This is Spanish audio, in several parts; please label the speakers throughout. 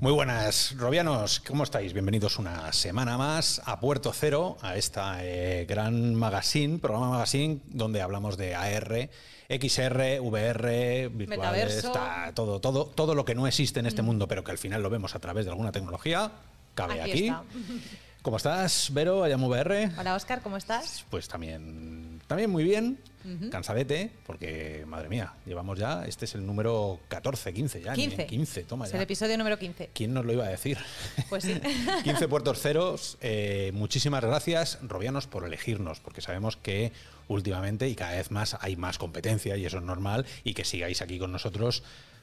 Speaker 1: Muy buenas, Robianos, ¿cómo estáis? Bienvenidos una semana más a Puerto Cero, a esta eh, gran magazine, programa magazine, donde hablamos de AR, XR, VR, virtuales, está todo, todo, todo lo que no existe en este mundo, pero que al final lo vemos a través de alguna tecnología, cabe
Speaker 2: Aquí
Speaker 1: aquí.
Speaker 2: está.
Speaker 1: ¿Cómo estás, Vero? Ayam VR.
Speaker 2: Hola Oscar, ¿cómo estás?
Speaker 1: Pues también, también muy bien, cansadete, porque madre mía, llevamos ya, este es el número 14, 15 ya. ni
Speaker 2: 15.
Speaker 1: 15, toma
Speaker 2: Es
Speaker 1: ya.
Speaker 2: el episodio número 15.
Speaker 1: ¿Quién nos lo iba a decir?
Speaker 2: Pues sí.
Speaker 1: 15 puertos ceros. eh, muchísimas gracias, Robianos, por elegirnos, porque sabemos que últimamente y cada vez más hay más competencia y eso es normal. Y que sigáis aquí con nosotros,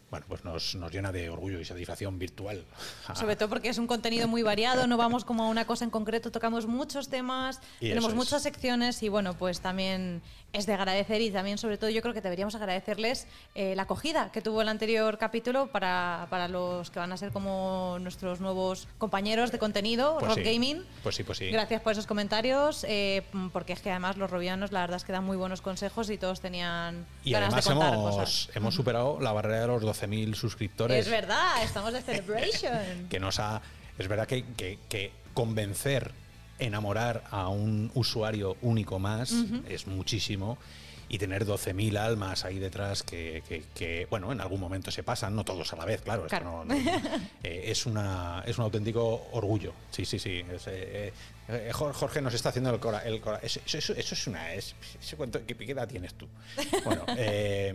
Speaker 1: bueno, pues nos, nos llena de orgullo y satisfacción virtual.
Speaker 2: Sobre todo porque es un contenido muy variado, no vamos como a una cosa en concreto, tocamos muchos temas,
Speaker 1: Y
Speaker 2: tenemos
Speaker 1: eso es.
Speaker 2: muchas secciones y bueno, pues también es de agradecer y también sobre todo yo creo que deberíamos agradecerles eh, la acogida que tuvo el anterior capítulo para, para los que van a ser como nuestros nuevos compañeros de contenido,
Speaker 1: Pues
Speaker 2: Rob
Speaker 1: sí.
Speaker 2: Gaming.
Speaker 1: Pues sí, pues sí.
Speaker 2: Gracias por esos comentarios, eh, porque es que además los robianos la verdad es que dan muy buenos consejos y todos tenían
Speaker 1: Y
Speaker 2: ganas
Speaker 1: además
Speaker 2: de contar
Speaker 1: hemos,
Speaker 2: cosas.
Speaker 1: hemos superado la barrera de los 12.000 suscriptores.
Speaker 2: Es verdad, estamos de celebration.
Speaker 1: que nos ha. Es verdad que, que- que convencer, enamorar a un usuario único más es muchísimo. Y tener 12.000 almas ahí detrás que, que- que, bueno, en algún momento se pasan, no todos a la vez, claro. esto no- no- eh, es, una, es un auténtico orgullo. Sí, sí, sí. es, eh, eh, Jorge nos está haciendo el cora. El cora- eso, eso- es una. Es, eso cuánto- ¿qué, qué edad tienes tú? Bueno, eh,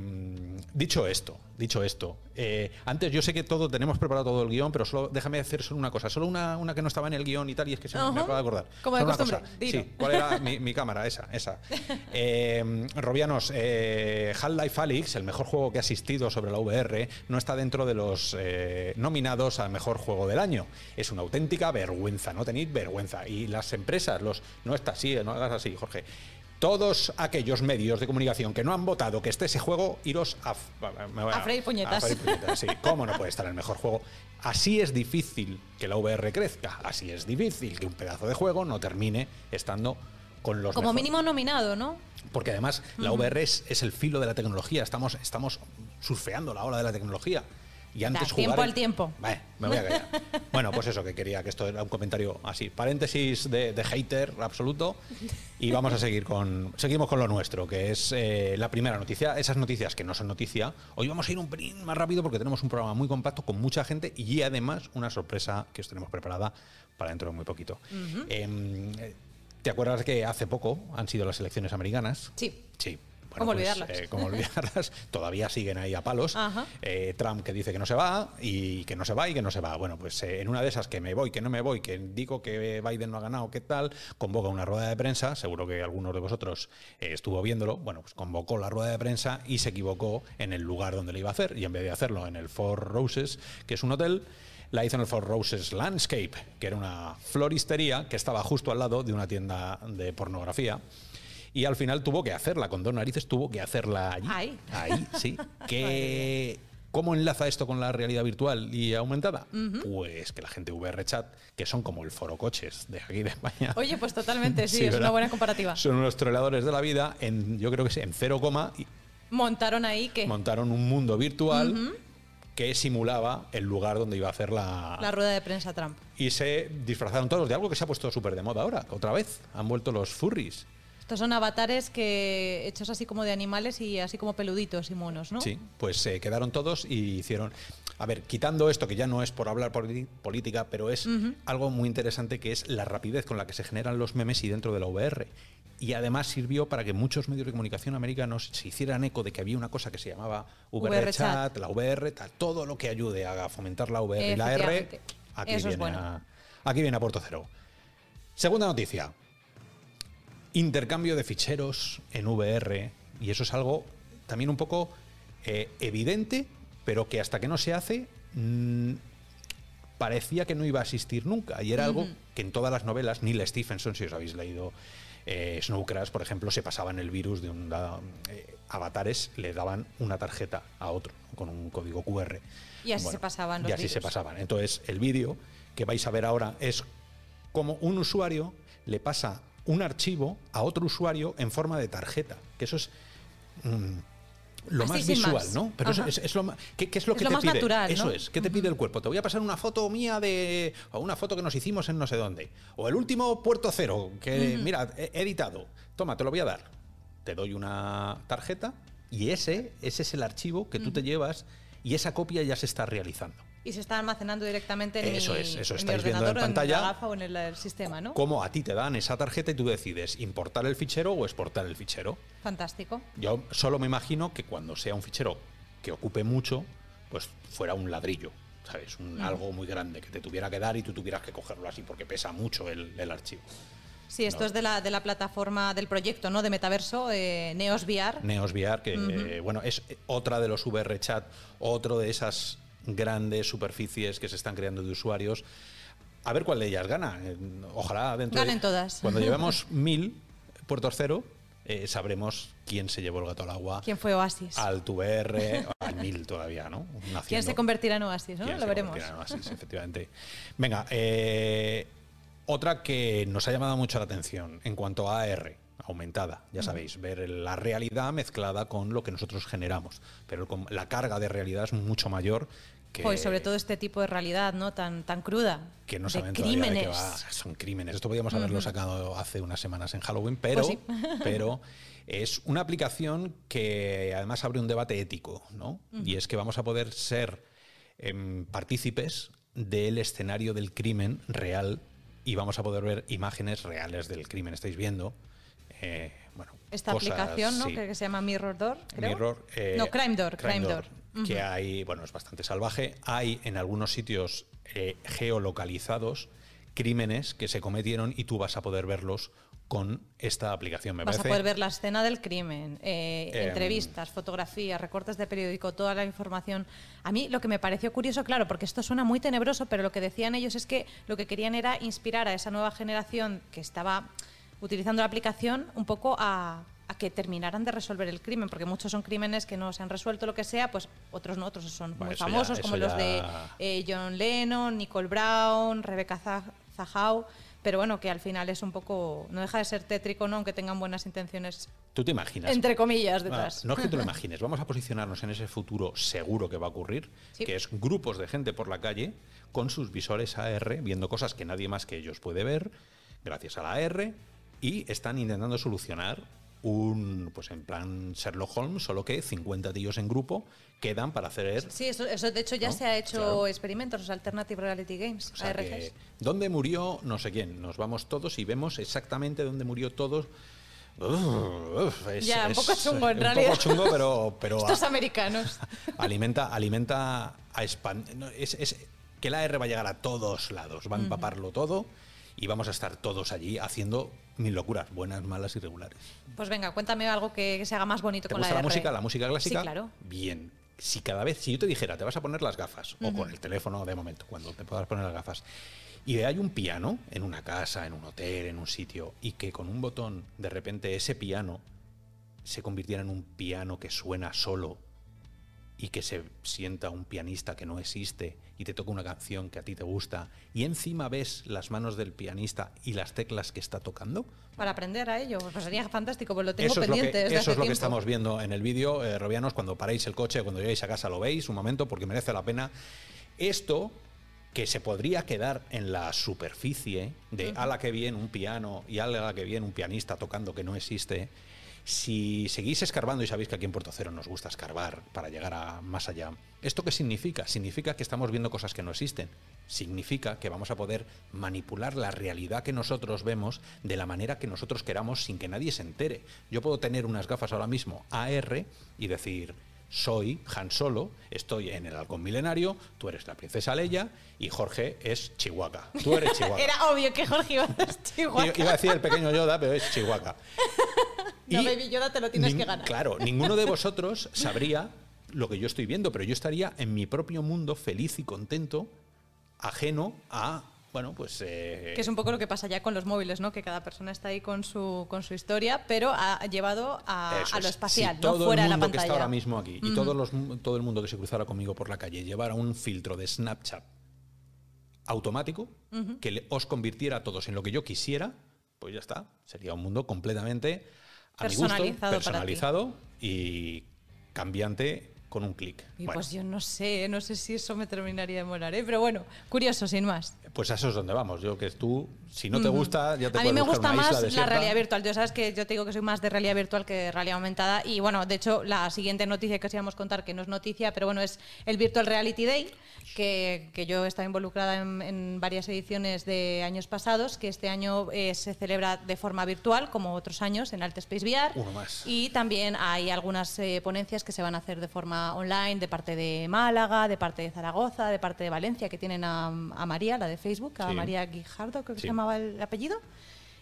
Speaker 1: dicho esto, dicho esto, eh, antes yo sé que todo tenemos preparado todo el guion, pero solo déjame hacer solo una cosa, solo una, una que no estaba en el guion y tal, y es que se me- me
Speaker 2: Ajá.
Speaker 1: acabo de acordar.
Speaker 2: Como de
Speaker 1: una
Speaker 2: costumbre,
Speaker 1: cosa. Sí, ¿cuál era mi, mi cámara? Esa, esa. Eh, Robianos, eh, Half-Life Alyx, el mejor juego que ha asistido sobre la VR, no está dentro de los eh, nominados al mejor juego del año. Es una auténtica vergüenza, no tenéis vergüenza. Y las empresas, los no está así, no hagas así, Jorge. Todos aquellos medios de comunicación que no han votado que esté ese juego, iros a, me voy
Speaker 2: A freír puñetas.
Speaker 1: a freír puñetas, sí. ¿Cómo no puede estar el mejor juego? Así es difícil que la VR crezca. Así es difícil que un pedazo de juego no termine estando con los
Speaker 2: Como
Speaker 1: mejores.
Speaker 2: mínimo nominado, ¿no?
Speaker 1: Porque además la VR es, es el filo de la tecnología. Estamos, estamos surfeando la ola de la tecnología. Y antes
Speaker 2: Da, tiempo al tiempo.
Speaker 1: Vale, me voy a callar. bueno, pues eso, que quería que esto era un comentario así. Paréntesis de, de hater absoluto. Y vamos a seguir con. Seguimos con lo nuestro, que es eh, la primera noticia. Esas noticias que no son noticia. Hoy vamos a ir un pelín más rápido porque tenemos un programa muy compacto con mucha gente y además una sorpresa que os tenemos preparada para dentro de muy poquito. Em, eh, ¿Te acuerdas que hace poco han sido las elecciones americanas?
Speaker 2: Sí.
Speaker 1: Sí.
Speaker 2: ¿Cómo olvidarlas?
Speaker 1: eh, ¿Cómo olvidarlas? Todavía siguen ahí a palos. Eh, Trump que dice que no se va y que no se va y que no se va. Bueno, pues eh, en una de esas que me voy, que no me voy, que digo que Biden no ha ganado, ¿qué tal? Convoca una rueda de prensa, seguro que algunos de vosotros eh, estuvo viéndolo. Bueno, pues convocó la rueda de prensa y se equivocó en el lugar donde le iba a hacer. Y en vez de hacerlo en el Four Roses, que es un hotel, la hizo en el Four Roses Landscape, que era una floristería que estaba justo al lado de una tienda de pornografía. Y al final tuvo que hacerla, con dos narices tuvo que hacerla allí.
Speaker 2: Ahí.
Speaker 1: Ahí, sí. que, ¿Cómo enlaza esto con la realidad virtual y aumentada? Pues que la gente VR Chat, que son como el foro coches de aquí de España.
Speaker 2: Oye, pues totalmente, sí, es
Speaker 1: ¿verdad?
Speaker 2: una buena comparativa.
Speaker 1: Son unos troleadores de la vida, en, yo creo que sí, en cero coma, y
Speaker 2: Montaron ahí que
Speaker 1: montaron un mundo virtual que simulaba el lugar donde iba a hacer la,
Speaker 2: la rueda de prensa Trump.
Speaker 1: y se disfrazaron todos de algo que se ha puesto súper de moda ahora, otra vez. Han vuelto los furries.
Speaker 2: Estos son avatares que hechos así como de animales y así como peluditos y monos, ¿no?
Speaker 1: Sí, pues se quedaron todos y hicieron. A ver, quitando esto, que ya no es por hablar política, pero es algo muy interesante que es la rapidez con la que se generan los memes y dentro de la VR. Y además sirvió para que muchos medios de comunicación americanos se hicieran eco de que había una cosa que se llamaba VR,
Speaker 2: VR
Speaker 1: Chat,
Speaker 2: Chat.
Speaker 1: la VR, tal, todo lo que ayude a fomentar la VR y la R. Aquí
Speaker 2: Eso es
Speaker 1: viene,
Speaker 2: bueno.
Speaker 1: a, aquí viene a Puerto Cero. Segunda noticia. Intercambio de ficheros en VR. Y eso es algo también un poco eh, evidente, pero que hasta que no se hace mm, parecía que no iba a existir nunca. Y era algo que en todas las novelas, Neil Stephenson, si os habéis leído eh, Snow Crash, por ejemplo, se pasaban el virus de un eh, avatares, le daban una tarjeta a otro con un código QR.
Speaker 2: Y así se pasaban los
Speaker 1: Y así se pasaban. Entonces, el vídeo que vais a ver ahora es como un usuario le pasa un archivo a otro usuario en forma de tarjeta. Que eso es. mm, lo
Speaker 2: Así,
Speaker 1: más visual,
Speaker 2: más.
Speaker 1: ¿no? Pero
Speaker 2: Ajá.
Speaker 1: es, es lo ¿qué, qué es lo
Speaker 2: Es
Speaker 1: que
Speaker 2: lo
Speaker 1: te
Speaker 2: más
Speaker 1: pide?
Speaker 2: natural,
Speaker 1: Eso
Speaker 2: ¿no?
Speaker 1: es, ¿qué te pide el cuerpo? Te voy a pasar una foto mía de o una foto que nos hicimos en no sé dónde, o el último puerto cero que mira, he he editado. Toma, te lo voy a dar. Te doy una tarjeta y ese ese es el archivo que tú te llevas y esa copia ya se está realizando.
Speaker 2: Y se está almacenando directamente en
Speaker 1: Eso
Speaker 2: mi,
Speaker 1: es, eso
Speaker 2: en mi
Speaker 1: estáis viendo en pantalla.
Speaker 2: la gafa o en el, el sistema, ¿no?
Speaker 1: Cómo a ti te dan esa tarjeta y tú decides importar el fichero o exportar el fichero.
Speaker 2: Fantástico.
Speaker 1: Yo solo me imagino que cuando sea un fichero que ocupe mucho, pues fuera un ladrillo, ¿sabes? Un, Algo muy grande que te tuviera que dar y tú tuvieras que cogerlo así porque pesa mucho el, el archivo.
Speaker 2: Sí, esto
Speaker 1: No.
Speaker 2: es de la, de la plataforma del proyecto, ¿no? De metaverso, eh, Neos VR.
Speaker 1: Neos VR, que eh, bueno, es otra de los VR chat, otro de esas grandes superficies que se están creando de usuarios. A ver cuál de ellas gana. Eh, Ojalá dentro de-
Speaker 2: Ganen todas.
Speaker 1: Cuando llevemos mil puertos cero, eh, sabremos quién se llevó el gato al agua.
Speaker 2: ¿Quién fue Oasis?
Speaker 1: Al VR, al mil todavía, ¿no?
Speaker 2: ¿Quién se convertirá en Oasis? ¿no?
Speaker 1: ¿Quién
Speaker 2: Lo
Speaker 1: se
Speaker 2: veremos.
Speaker 1: convertirá en Oasis, efectivamente. Venga, eh, otra que nos ha llamado mucho la atención en cuanto a AR, aumentada, ya sabéis, ver la realidad mezclada con lo que nosotros generamos. Pero la carga de realidad es mucho mayor que,
Speaker 2: Pues sobre todo este tipo de realidad, ¿no? Tan, tan cruda.
Speaker 1: que no
Speaker 2: de
Speaker 1: saben de
Speaker 2: crímenes.
Speaker 1: qué va. Son crímenes. Esto podíamos haberlo sacado hace unas semanas en Halloween, pero,
Speaker 2: Pues sí.
Speaker 1: pero es una aplicación que además abre un debate ético, ¿no? Y es que vamos a poder ser em, partícipes del escenario del crimen real y vamos a poder ver imágenes reales del crimen. Estáis viendo, eh, bueno,
Speaker 2: Esta
Speaker 1: cosas,
Speaker 2: aplicación, ¿no?
Speaker 1: sí.
Speaker 2: Que, se llama Mirror Door, creo.
Speaker 1: Mirror. eh,
Speaker 2: no, Crime Door, Crime, Door.
Speaker 1: Que hay, bueno, es bastante salvaje. Hay en algunos sitios eh, geolocalizados crímenes que se cometieron y tú vas a poder verlos con esta aplicación. Me
Speaker 2: Vas a poder ver la escena del crimen, eh,
Speaker 1: Em,
Speaker 2: entrevistas, fotografías, recortes de periódico, toda la información. A mí lo que me pareció curioso, claro, porque esto suena muy tenebroso, pero lo que decían ellos es que lo que querían era inspirar a esa nueva generación que estaba utilizando la aplicación un poco a, a que terminaran de resolver el crimen, porque muchos son crímenes que no se han resuelto, lo que sea, pues otros no, otros son
Speaker 1: Bueno,
Speaker 2: muy
Speaker 1: ya-
Speaker 2: famosos, como los de eh, John Lennon, Nicole Brown, Rebecca Zah- Zahau, pero bueno, que al final es un poco, no deja de ser tétrico, ¿no? aunque tengan buenas intenciones,
Speaker 1: ¿Tú te imaginas?
Speaker 2: entre comillas, detrás.
Speaker 1: no es que te lo imagines, vamos a posicionarnos en ese futuro seguro que va a ocurrir,
Speaker 2: Sí.
Speaker 1: que es grupos de gente por la calle con sus visores AR, viendo cosas que nadie más que ellos puede ver, gracias a la AR, y están intentando solucionar un, pues en plan Sherlock Holmes, solo que 50 tíos en grupo quedan para hacer...
Speaker 2: Sí, eso, eso de hecho ya
Speaker 1: ¿No?
Speaker 2: se ha hecho
Speaker 1: Claro.
Speaker 2: experimentos, los Alternative Reality Games,
Speaker 1: O sea,
Speaker 2: ARGs.
Speaker 1: que, ¿Dónde murió no sé quién? Nos vamos todos y vemos exactamente dónde murió todos. Uf, uf, es-
Speaker 2: Ya, un
Speaker 1: es
Speaker 2: poco chungo, en
Speaker 1: un
Speaker 2: realidad.
Speaker 1: poco chungo, pero, pero
Speaker 2: Estos
Speaker 1: a-
Speaker 2: americanos.
Speaker 1: alimenta, alimenta a expandir. es, es que la R va a llegar a todos lados, va a empaparlo todo y vamos a estar todos allí haciendo mil locuras, buenas, malas y regulares.
Speaker 2: Pues venga, cuéntame algo que, se haga más bonito
Speaker 1: ¿Te
Speaker 2: con
Speaker 1: gusta la,
Speaker 2: R.
Speaker 1: música? La música clásica.
Speaker 2: Sí, claro.
Speaker 1: Bien. Si cada vez, si yo te dijera, te vas a poner las gafas, o con el teléfono de momento, cuando te puedas poner las gafas, y hay un piano en una casa, en un hotel, en un sitio, y que con un botón, de repente ese piano se convirtiera en un piano que suena solo y que se sienta un pianista que no existe y te toca una canción que a ti te gusta y encima ves las manos del pianista y las teclas que está tocando,
Speaker 2: Para aprender a ello, pues sería fantástico, pues lo tengo
Speaker 1: eso es lo
Speaker 2: pendiente
Speaker 1: que,
Speaker 2: desde
Speaker 1: eso
Speaker 2: hace
Speaker 1: es lo que estamos viendo en el vídeo, eh, Robianos, cuando paréis el coche, cuando lleguéis a casa lo veis un momento porque merece la pena. Esto que se podría quedar en la superficie de ala que bien un piano y ala que bien un pianista tocando que no existe, si seguís escarbando y sabéis que aquí en Puerto Cero nos gusta escarbar para llegar a más allá, ¿esto qué significa? Significa que estamos viendo cosas que no existen. Significa que vamos a poder manipular la realidad que nosotros vemos de la manera que nosotros queramos sin que nadie se entere. Yo puedo tener unas gafas ahora mismo AR y decir, soy Han Solo, estoy en el halcón milenario, tú eres la princesa Leia y Jorge es Chihuahua. Tú eres Chihuahua.
Speaker 2: Era obvio que Jorge iba a decir Chihuahua.
Speaker 1: Iba a decir el pequeño Yoda, pero es Chihuahua.
Speaker 2: No,
Speaker 1: Y
Speaker 2: Baby Yoda, te lo tienes que ganar.
Speaker 1: Claro, ninguno de vosotros sabría lo que yo estoy viendo, pero yo estaría en mi propio mundo feliz y contento, ajeno a, bueno, pues... eh,
Speaker 2: Que es un poco lo que pasa ya con los móviles, ¿no? Que cada persona está ahí con su, con su historia, pero ha llevado a, lo
Speaker 1: es.
Speaker 2: espacial,
Speaker 1: Si
Speaker 2: no
Speaker 1: todo
Speaker 2: fuera
Speaker 1: el
Speaker 2: de la
Speaker 1: mundo que está
Speaker 2: pantalla.
Speaker 1: ahora mismo aquí y todos los, todo el mundo que se cruzara conmigo por la calle llevara un filtro de Snapchat automático que le- os convirtiera a todos en lo que yo quisiera, pues ya está. Sería un mundo completamente a mi gusto,
Speaker 2: Personalizado para ti.
Speaker 1: personalizado y cambiante con un clic.
Speaker 2: Y pues yo no sé, no sé si eso me terminaría de molar, ¿eh? pero bueno, curioso, sin más.
Speaker 1: Pues a eso es donde vamos. Yo que tú, si no te gusta, ya te
Speaker 2: A mí me gusta más la realidad virtual. Tú sabes que yo te digo que soy más de realidad virtual que de realidad aumentada. Y bueno, de hecho, la siguiente noticia que os íbamos a contar, que no es noticia, pero bueno, es el Virtual Reality Day, que, que yo he estado involucrada en, varias ediciones de años pasados, que este año eh, se celebra de forma virtual, como otros años, en Alt Space VR.
Speaker 1: Uno más.
Speaker 2: Y también hay algunas eh, ponencias que se van a hacer de forma online, de parte de Málaga, de parte de Zaragoza, de parte de Valencia, que tienen a, a María, la de Facebook, a María Guijardo, creo que se llamaba el apellido.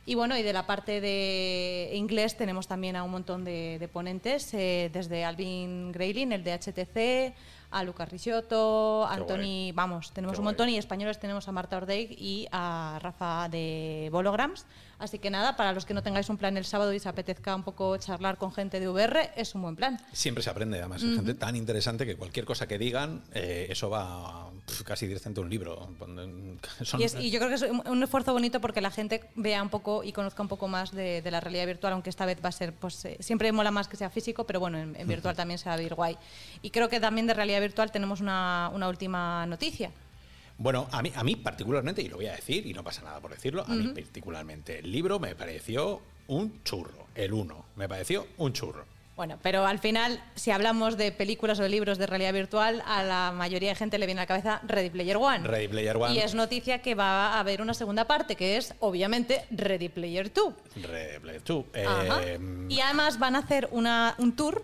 Speaker 2: Y bueno, y de la parte de inglés tenemos también a un montón de, ponentes, eh, desde Alvin Grayling, el de HTC, a Lucas Ricciotto, Anthony, vamos, tenemos un montón y españoles tenemos a Marta Ordeig y a Rafa de Bolograms. Así que nada, para los que no tengáis un plan el sábado y se apetezca un poco charlar con gente de VR, es un buen plan.
Speaker 1: Siempre se aprende, además, es gente tan interesante que cualquier cosa que digan, eh, eso va casi directamente a un libro.
Speaker 2: Y, yo creo que es un esfuerzo bonito porque la gente vea un poco y conozca un poco más de, la realidad virtual, aunque esta vez va a ser, pues eh, siempre mola más que sea físico, pero bueno, en, virtual también se va a ver guay. Y creo que también de realidad virtual tenemos una, una última noticia.
Speaker 1: Bueno, a mí, a mí particularmente, y lo voy a decir, y no pasa nada por decirlo, a mí particularmente el libro me pareció un churro, el uno, me pareció un churro.
Speaker 2: Bueno, pero al final, si hablamos de películas o de libros de realidad virtual, a la mayoría de gente le viene a la cabeza Ready Player One.
Speaker 1: Ready Player One.
Speaker 2: Y es noticia que va a haber una segunda parte, que es, obviamente, Ready Player 2.
Speaker 1: Ready Player 2.
Speaker 2: Eh, y además van a hacer una, un tour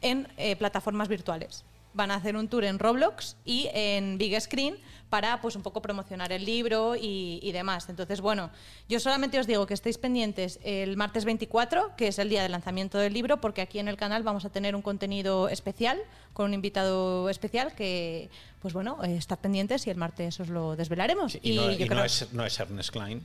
Speaker 2: en eh, plataformas virtuales. Van a hacer un tour en Roblox y en Big Screen para pues un poco promocionar el libro y, demás. Entonces, bueno, yo solamente os digo que estéis pendientes el martes 24, que es el día de lanzamiento del libro, porque aquí en el canal vamos a tener un contenido especial con un invitado especial que, pues bueno, eh, estad pendientes y el martes os lo desvelaremos.
Speaker 1: y, no, es, no, es, Ernest Klein.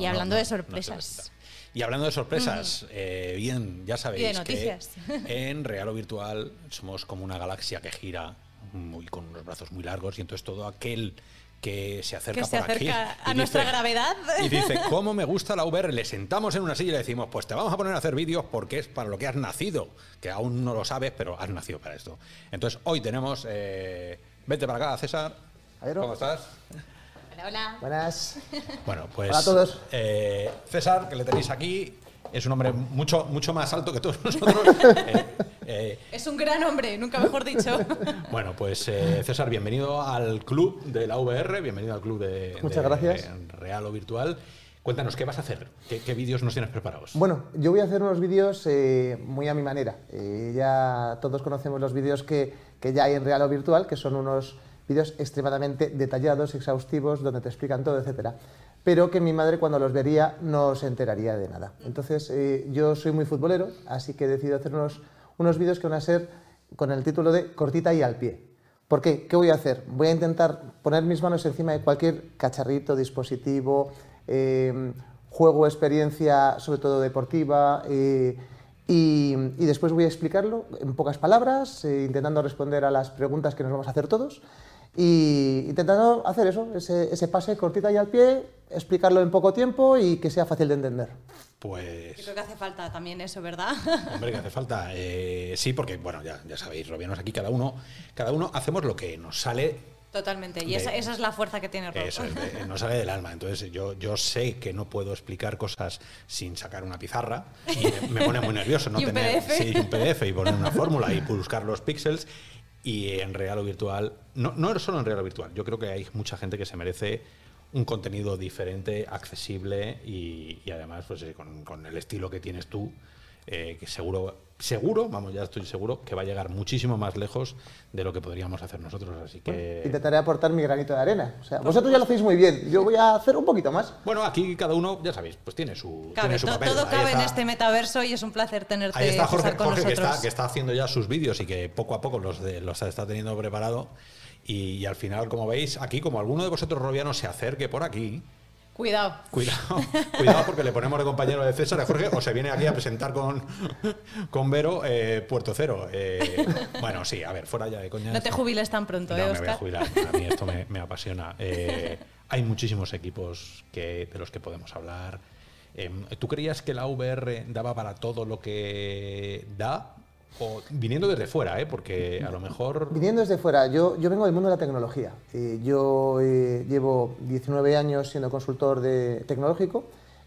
Speaker 2: y hablando de sorpresas.
Speaker 1: Y hablando de sorpresas, eh, bien, ya sabéis
Speaker 2: que
Speaker 1: en real o virtual somos como una galaxia que gira muy, con unos brazos muy largos y entonces todo aquel que se acerca,
Speaker 2: se acerca a nuestra gravedad.
Speaker 1: Y dice, ¿cómo me gusta la VR? Le sentamos en una silla y le decimos, pues te vamos a poner a hacer vídeos porque es para lo que has nacido, que aún no lo sabes, pero has nacido para esto. Entonces, hoy tenemos... Eh, vete para acá, César. ¿Cómo estás?
Speaker 2: Hola, hola.
Speaker 3: Buenas.
Speaker 1: Bueno, pues...
Speaker 3: Hola a todos.
Speaker 1: Eh, César, que le tenéis aquí, es un hombre mucho, mucho más alto que todos nosotros.
Speaker 2: Eh, eh, es un gran hombre, nunca mejor dicho.
Speaker 1: bueno, pues eh, César, bienvenido al club de la VR, bienvenido al club de,
Speaker 3: Muchas gracias.
Speaker 1: Real o Virtual. Cuéntanos, ¿qué vas a hacer? ¿Qué, vídeos nos tienes preparados?
Speaker 3: Bueno, yo voy a hacer unos vídeos muy a mi manera. ya todos conocemos los vídeos que, que ya hay en Real o Virtual, que son unos vídeos extremadamente detallados, exhaustivos, donde te explican todo, etcétera pero que mi madre cuando los vería no se enteraría de nada. Entonces eh, yo soy muy futbolero, así que he decidido hacer unos, unos vídeos que van a ser con el título de cortita y al pie. ¿Por qué? ¿Qué voy a hacer? Voy a intentar poner mis manos encima de cualquier cacharrito, dispositivo, eh, juego, experiencia, sobre todo deportiva, eh, y, y, después voy a explicarlo en pocas palabras, intentando responder a las preguntas que nos vamos a hacer todos y intentando hacer eso, ese, pase cortita y al pie, explicarlo en poco tiempo y que sea fácil de entender.
Speaker 1: Pues...
Speaker 2: Yo creo que hace falta también eso, ¿verdad?
Speaker 1: Hombre, que hace falta. Eh, sí, porque, bueno, ya, ya sabéis, Robianos aquí, cada uno, cada uno hacemos lo que nos sale
Speaker 2: Totalmente, y esa, esa, es la fuerza que tiene Rob.
Speaker 1: Eso es, no sale del alma. Entonces yo, yo sé que no puedo explicar cosas sin sacar una pizarra y me, pone muy nervioso no
Speaker 2: ¿Y un
Speaker 1: tener
Speaker 2: PDF?
Speaker 1: Sí, un PDF y poner una fórmula y buscar los píxeles y en real o virtual, no, no solo en real o virtual, yo creo que hay mucha gente que se merece un contenido diferente, accesible y, además pues, eh, con, con, el estilo que tienes tú, eh, que seguro seguro, vamos, ya estoy seguro, que va a llegar muchísimo más lejos de lo que podríamos hacer nosotros. Así que.
Speaker 3: intentaré aportar mi granito de arena. O sea, vosotros ya lo hacéis muy bien. Yo voy a hacer un poquito más.
Speaker 1: Bueno, aquí cada uno, ya sabéis, pues tiene su, tiene su papel.
Speaker 2: Todo cabe en este metaverso y es un placer tenerte
Speaker 1: Ahí está Jorge,
Speaker 2: con
Speaker 1: que, está, que, está, haciendo ya sus vídeos y que poco a poco los, los está teniendo preparado. Y, y, al final, como veis, aquí, como alguno de vosotros robianos se acerque por aquí,
Speaker 2: Cuidado.
Speaker 1: Cuidado, cuidado porque le ponemos de compañero de César a Jorge o se viene aquí a presentar con, con Vero eh, Puerto Cero. Eh, bueno, sí, a ver, fuera ya de coña.
Speaker 2: No te jubiles tan pronto,
Speaker 1: no,
Speaker 2: ¿eh,
Speaker 1: me voy a jubilar. A mí esto me, apasiona. Eh, hay muchísimos equipos que, de los que podemos hablar. Em, ¿Tú creías que la VR daba para todo lo que da? O viniendo desde fuera, ¿eh? porque a lo mejor...
Speaker 3: Viniendo desde fuera, yo, yo vengo del mundo de la tecnología. Eh, yo eh, llevo 19 años siendo consultor de, tecnológico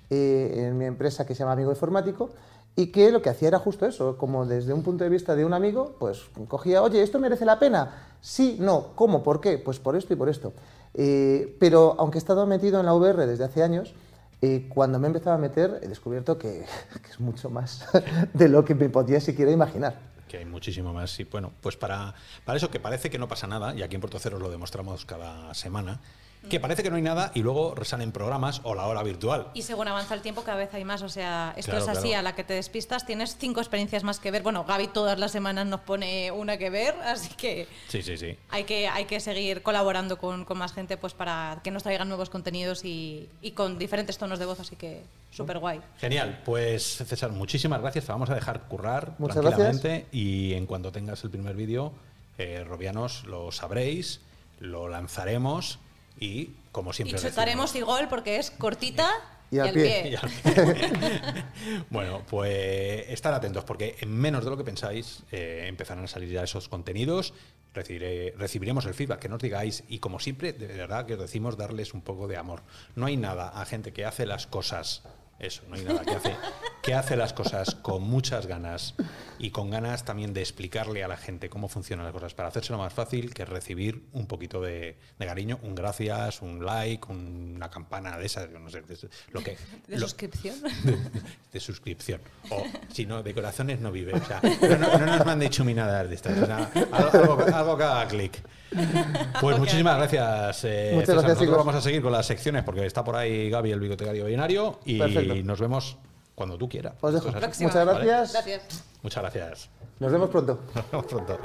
Speaker 3: eh, en mi empresa que se llama Amigo Informático y que lo que hacía era justo eso, como desde un punto de vista de un amigo, pues cogía, oye, ¿esto merece la pena? Sí, no, ¿cómo? ¿Por qué? Pues por esto y por esto. pero aunque he estado metido en la VR desde hace años, cuando me he empezado a meter, he descubierto que, que, es mucho más de lo que me podía siquiera imaginar.
Speaker 1: Que hay muchísimo más. Y bueno, pues para, para eso que parece que no pasa nada, y aquí en Puerto Cero lo demostramos cada semana, que parece que no hay nada y luego salen programas o la hora virtual.
Speaker 2: Y según avanza el tiempo, cada vez hay más. O sea, esto es así, a la que te despistas tienes cinco experiencias más que ver. Bueno, Gaby todas las semanas nos pone una que ver, así que
Speaker 1: sí, sí, sí.
Speaker 2: Hay, que, hay que seguir colaborando con, con más gente pues para que nos traigan nuevos contenidos y, y con diferentes tonos de voz, así que súper guay.
Speaker 1: Genial, pues César, muchísimas gracias. Te vamos a dejar currar
Speaker 3: Muchas
Speaker 1: tranquilamente
Speaker 3: gracias.
Speaker 1: y en cuanto tengas el primer vídeo, eh, Robianos, lo sabréis, lo lanzaremos y como siempre.
Speaker 2: Y chutaremos y gol porque es cortita.
Speaker 3: Y, al pie.
Speaker 2: pie.
Speaker 1: Y al pie. bueno, pues estar atentos porque en menos de lo que pensáis eh, empezarán a salir ya esos contenidos. Recibiré, recibiremos el feedback que nos digáis y como siempre, de verdad que os decimos darles un poco de amor. No hay nada a gente que hace las cosas eso, no hay nada que hace, que hace las cosas con muchas ganas y con ganas también de explicarle a la gente cómo funcionan las cosas para hacérselo más fácil que recibir un poquito de, de cariño, un gracias, un like, un, una campana de esas, no sé, de, lo que...
Speaker 2: ¿De
Speaker 1: lo,
Speaker 2: suscripción?
Speaker 1: De, de, suscripción. O si no, de corazones no vive. O sea, no, no, no nos mande chuminadas de estas. O sea, algo, algo, algo que haga clic. Pues okay. muchísimas gracias. Eh,
Speaker 3: Muchas
Speaker 1: César.
Speaker 3: gracias,
Speaker 1: Nosotros vamos a seguir con las secciones porque está por ahí Gaby, el bibliotecario binario, y
Speaker 3: Perfecto.
Speaker 1: nos vemos cuando tú quieras.
Speaker 3: Os dejo.
Speaker 1: Esto es así.
Speaker 3: Muchas gracias.
Speaker 2: ¿Vale? gracias.
Speaker 1: Muchas gracias.
Speaker 3: Nos vemos pronto.
Speaker 1: Nos vemos pronto.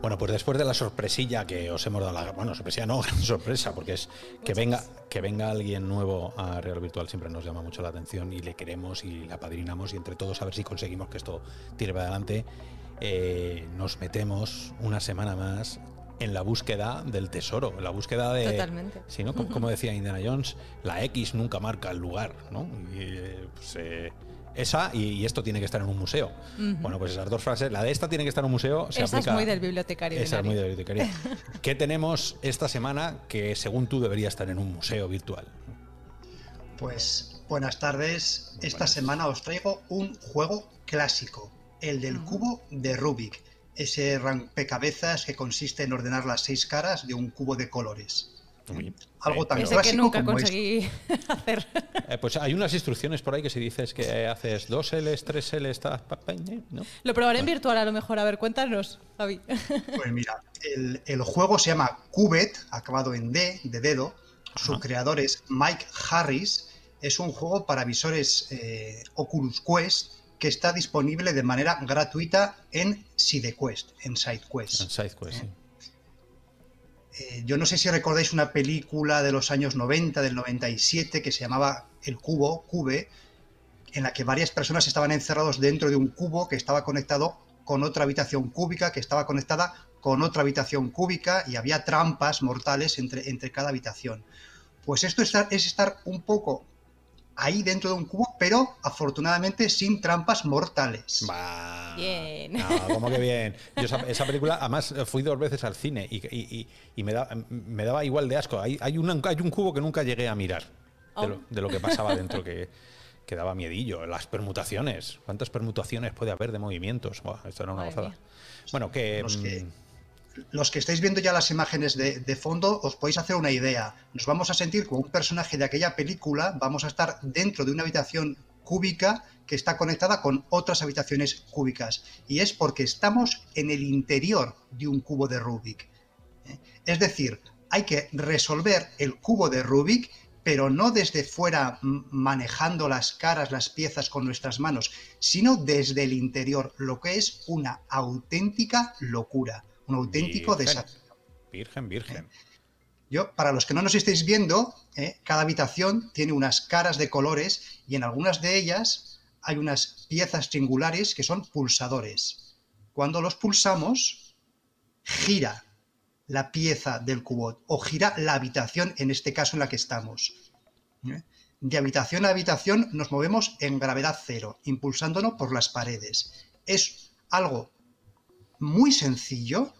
Speaker 1: Bueno, pues después de la sorpresilla que os hemos dado, la, bueno, sorpresilla no, gran sorpresa, porque es que venga, que venga alguien nuevo a Real Virtual siempre nos llama mucho la atención y le queremos y le apadrinamos y entre todos a ver si conseguimos que esto tire para adelante. Eh, nos metemos una semana más en la búsqueda del tesoro, en la búsqueda de...
Speaker 2: Totalmente.
Speaker 1: Sí, ¿no? como, como, decía Indiana Jones, la X nunca marca el lugar, ¿no? Y, pues, eh, esa y, y, esto tiene que estar en un museo. Uh -huh. Bueno, pues esas dos frases, la de esta tiene que estar en un museo, se
Speaker 2: esa
Speaker 1: aplica...
Speaker 2: es muy del bibliotecario.
Speaker 1: Esa es muy del bibliotecario. ¿Qué tenemos esta semana que según tú debería estar en un museo virtual?
Speaker 4: Pues buenas tardes. Esta buenas. semana os traigo un juego clásico, el del uh -huh. cubo de Rubik. Ese rompecabezas que consiste en ordenar las seis caras de un cubo de colores.
Speaker 1: Muy
Speaker 4: Algo tan
Speaker 2: Ese
Speaker 4: clásico
Speaker 2: que nunca
Speaker 4: como
Speaker 2: conseguí
Speaker 4: esto.
Speaker 2: hacer.
Speaker 1: Eh, pues hay unas instrucciones por ahí que si dices que haces dos L's, tres L's, ¿no?
Speaker 2: Lo probaré en virtual a lo mejor. A ver, cuéntanos, Javi.
Speaker 4: Pues mira, el, el juego se llama Cubet, acabado en D, de dedo. Su Ajá. creador es Mike Harris. Es un juego para visores eh, Oculus Quest que está disponible de manera gratuita en SideQuest, en SideQuest.
Speaker 1: En SideQuest, sí.
Speaker 4: Eh, yo no sé si recordáis una película de los años 90, del 97, que se llamaba El Cubo, Cube, en la que varias personas estaban encerrados dentro de un cubo que estaba conectado con otra habitación cúbica, que estaba conectada con otra habitación cúbica y había trampas mortales entre, entre cada habitación. Pues esto es estar, es estar un poco ahí dentro de un cubo, pero afortunadamente sin trampas mortales.
Speaker 1: Bah,
Speaker 2: bien.
Speaker 1: No, como que bien. Yo esa, esa, película, además, fui dos veces al cine y, y, y me, da, me, daba igual de asco. Hay, hay, una, hay, un cubo que nunca llegué a mirar
Speaker 2: oh.
Speaker 1: de, lo, de, lo, que pasaba dentro, que, que, daba miedillo. Las permutaciones. ¿Cuántas permutaciones puede haber de movimientos? Buah, esto era una
Speaker 2: Madre
Speaker 1: gozada.
Speaker 2: Mía.
Speaker 1: Bueno, que...
Speaker 4: Los que los que estáis viendo ya las imágenes de, de, fondo, os podéis hacer una idea. Nos vamos a sentir como un personaje de aquella película, vamos a estar dentro de una habitación cúbica que está conectada con otras habitaciones cúbicas. Y es porque estamos en el interior de un cubo de Rubik. Es decir, hay que resolver el cubo de Rubik, pero no desde fuera manejando las caras, las piezas con nuestras manos, sino desde el interior, lo que es una auténtica locura un auténtico
Speaker 1: virgen,
Speaker 4: desastre.
Speaker 1: Virgen, virgen.
Speaker 4: Yo, para los que no nos estéis viendo, eh, cada habitación tiene unas caras de colores y en algunas de ellas hay unas piezas triangulares que son pulsadores. Cuando los pulsamos, gira la pieza del cubo o gira la habitación, en este caso en la que estamos. ¿eh? de habitación a habitación nos movemos en gravedad cero, impulsándonos por las paredes. Es algo muy sencillo,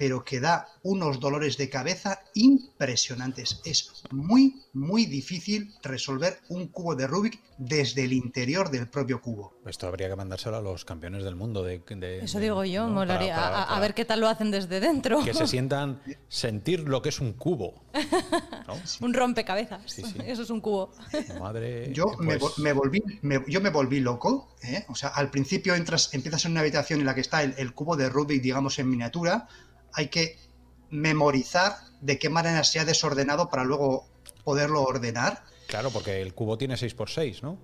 Speaker 4: pero que da unos dolores de cabeza impresionantes. Es muy, muy difícil resolver un cubo de Rubik desde el interior del propio cubo.
Speaker 1: Esto habría que mandárselo a los campeones del mundo. De, de-
Speaker 2: Eso
Speaker 1: de-
Speaker 2: digo yo,
Speaker 1: ¿no?
Speaker 2: molaría.
Speaker 1: Para- para-
Speaker 2: a, ver qué tal lo hacen desde dentro.
Speaker 1: Que se sientan sentir lo que es un cubo. ¿no?
Speaker 2: un rompecabezas.
Speaker 1: Sí, sí.
Speaker 2: Eso es un cubo.
Speaker 1: Madre.
Speaker 4: Yo me,
Speaker 1: pues,
Speaker 4: me volví, me- yo me volví loco. ¿eh? O sea, al principio entras, empiezas en una habitación en la que está el, el cubo de Rubik, digamos, en miniatura. Hay que memorizar de qué manera se ha desordenado para luego poderlo ordenar.
Speaker 1: Claro, porque el cubo tiene 6x6, ¿no?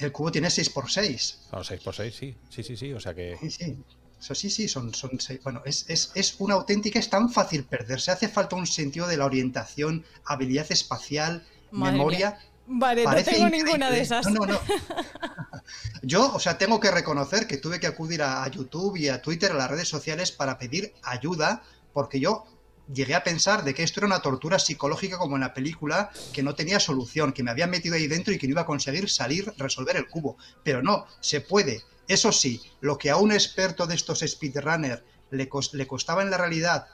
Speaker 4: El cubo tiene 6x6.
Speaker 1: Claro, 6x6, sí. Sí, sí, sí. O sea que.
Speaker 4: Sí, sí. Eso sí, sí, son, son seis- Bueno, es, es, es una auténtica, es tan fácil perderse. Hace falta un sentido de la orientación, habilidad espacial,
Speaker 2: Madre
Speaker 4: memoria.
Speaker 2: mía. Vale,
Speaker 4: Parece
Speaker 2: no tengo
Speaker 4: increíble.
Speaker 2: ninguna de esas.
Speaker 4: No, no, no. Yo, o sea, tengo que reconocer que tuve que acudir a, a YouTube y a Twitter, a las redes sociales, para pedir ayuda, porque yo llegué a pensar de que esto era una tortura psicológica como en la película, que no tenía solución, que me habían metido ahí dentro y que no iba a conseguir salir, resolver el cubo. Pero no, se puede. Eso sí, lo que a un experto de estos speedrunners le, cos- le costaba en la realidad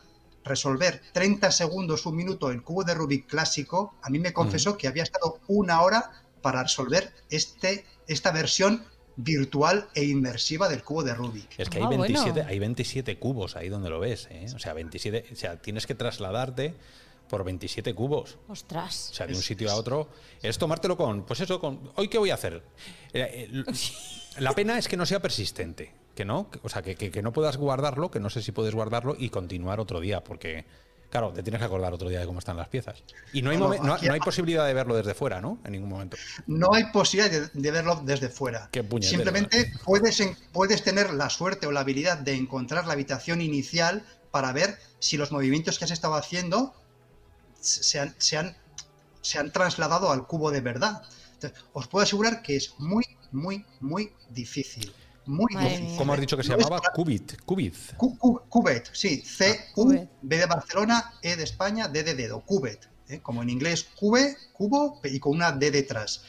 Speaker 4: resolver 30 segundos, un minuto el cubo de Rubik clásico, a mí me confesó que había estado una hora para resolver este, esta versión virtual e inmersiva del cubo de Rubik.
Speaker 1: Es que hay
Speaker 2: Ah, bueno.
Speaker 1: 27, hay 27 cubos ahí donde lo ves, ¿eh? O sea, 27. O sea, tienes que trasladarte por 27 cubos.
Speaker 2: Ostras.
Speaker 1: O sea, de un sitio a otro. Es tomártelo con. Pues eso, con. ¿Hoy qué voy a hacer? Eh, eh, La pena es que no sea persistente. Que no. O sea, que, que- que no puedas guardarlo, que no sé si puedes guardarlo y continuar otro día. Porque, claro, te tienes que acordar otro día de cómo están las piezas. Y no hay,
Speaker 4: No,
Speaker 1: hay posibilidad de verlo desde fuera, ¿no? En ningún momento.
Speaker 4: No hay posibilidad de, de verlo desde fuera.
Speaker 1: Qué
Speaker 4: Simplemente puedes, en- puedes tener la suerte o la habilidad de encontrar la habitación inicial para ver si los movimientos que has estado haciendo se han, se han, se han trasladado al cubo de verdad. Entonces, os puedo asegurar que es muy, muy, muy difícil. Muy difícil.
Speaker 1: ¿Cómo has dicho que se
Speaker 4: No
Speaker 1: llamaba?
Speaker 4: para-
Speaker 1: Cubit. Cubit.
Speaker 4: Cu- cu- Cubet, sí, C, U,
Speaker 2: Cubet.
Speaker 4: B de Barcelona, E de España, D de dedo, Cubet, ¿eh? como en inglés cube, cubo y con una D detrás.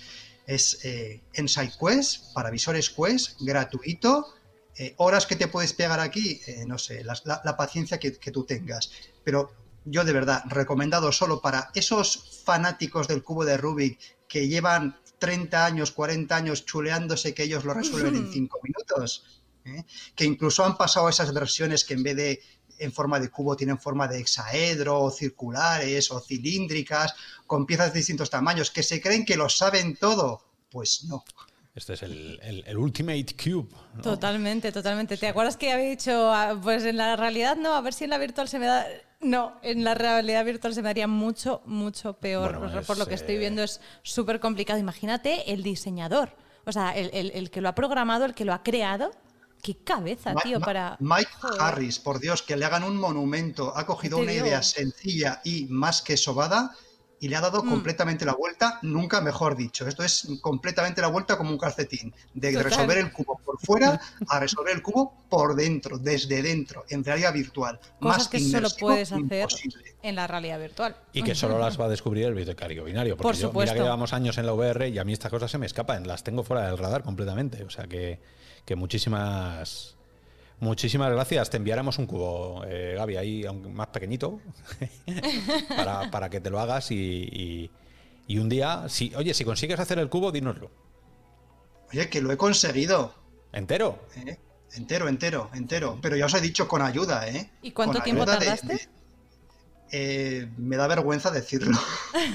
Speaker 4: Es eh, en SideQuest, para visores Quest, gratuito. eh, horas que te puedes pegar aquí, eh, no sé, la, la paciencia que, que tú tengas. Pero yo de verdad, recomendado solo para esos fanáticos del cubo de Rubik que llevan 30 años, 40 años chuleándose que ellos lo resuelven en 5 minutos. ¿eh? que incluso han pasado a esas versiones que en vez de en forma de cubo tienen forma de hexaedro, o circulares o cilíndricas, con piezas de distintos tamaños, que se creen que lo saben todo. Pues no.
Speaker 1: Este es el, el- el Ultimate Cube. ¿no?
Speaker 2: Totalmente, totalmente. ¿Te acuerdas que había dicho, ah, pues en la realidad no, a ver si en la virtual se me da... No, en la realidad virtual se me daría mucho, mucho peor.
Speaker 1: Bueno, es,
Speaker 2: Por lo que estoy
Speaker 1: eh,
Speaker 2: viendo es súper complicado. Imagínate el diseñador, o sea, el, el- el que lo ha programado, el que lo ha creado. Qué cabeza,
Speaker 4: Ma-
Speaker 2: tío,
Speaker 4: Ma-
Speaker 2: para...
Speaker 4: Mike
Speaker 2: Joder.
Speaker 4: Harris, por Dios, que le hagan un monumento, ha cogido una
Speaker 2: digo?
Speaker 4: idea sencilla y más que sobada y le ha dado
Speaker 2: Mm.
Speaker 4: completamente la vuelta, nunca mejor dicho. Esto es completamente la vuelta como un calcetín, de
Speaker 2: Total.
Speaker 4: resolver el cubo por fuera a resolver el cubo por dentro, desde dentro, en realidad virtual.
Speaker 2: Cosas
Speaker 4: más
Speaker 2: que solo puedes hacer
Speaker 4: imposible.
Speaker 2: en la realidad virtual.
Speaker 1: Y que solo las va a descubrir el bibliotecario binario. Porque
Speaker 2: Por
Speaker 1: yo, mira
Speaker 2: supuesto.
Speaker 1: que llevamos años en la VR y a mí estas cosas se me escapan. Las tengo fuera del radar completamente. O sea que, que muchísimas. Muchísimas gracias. Te enviaremos un cubo, eh, Gaby, ahí aunque más pequeñito, para, para que te lo hagas y, y- y un día, si, oye, si consigues hacer el cubo, dínoslo.
Speaker 4: Oye, que lo he conseguido.
Speaker 1: ¿Entero?
Speaker 4: ¿eh? Entero, entero, entero. Pero ya os he dicho con ayuda, ¿eh?
Speaker 2: ¿Y cuánto
Speaker 4: Con
Speaker 2: tiempo
Speaker 4: de-
Speaker 2: tardaste?
Speaker 4: de- eh, me da vergüenza decirlo.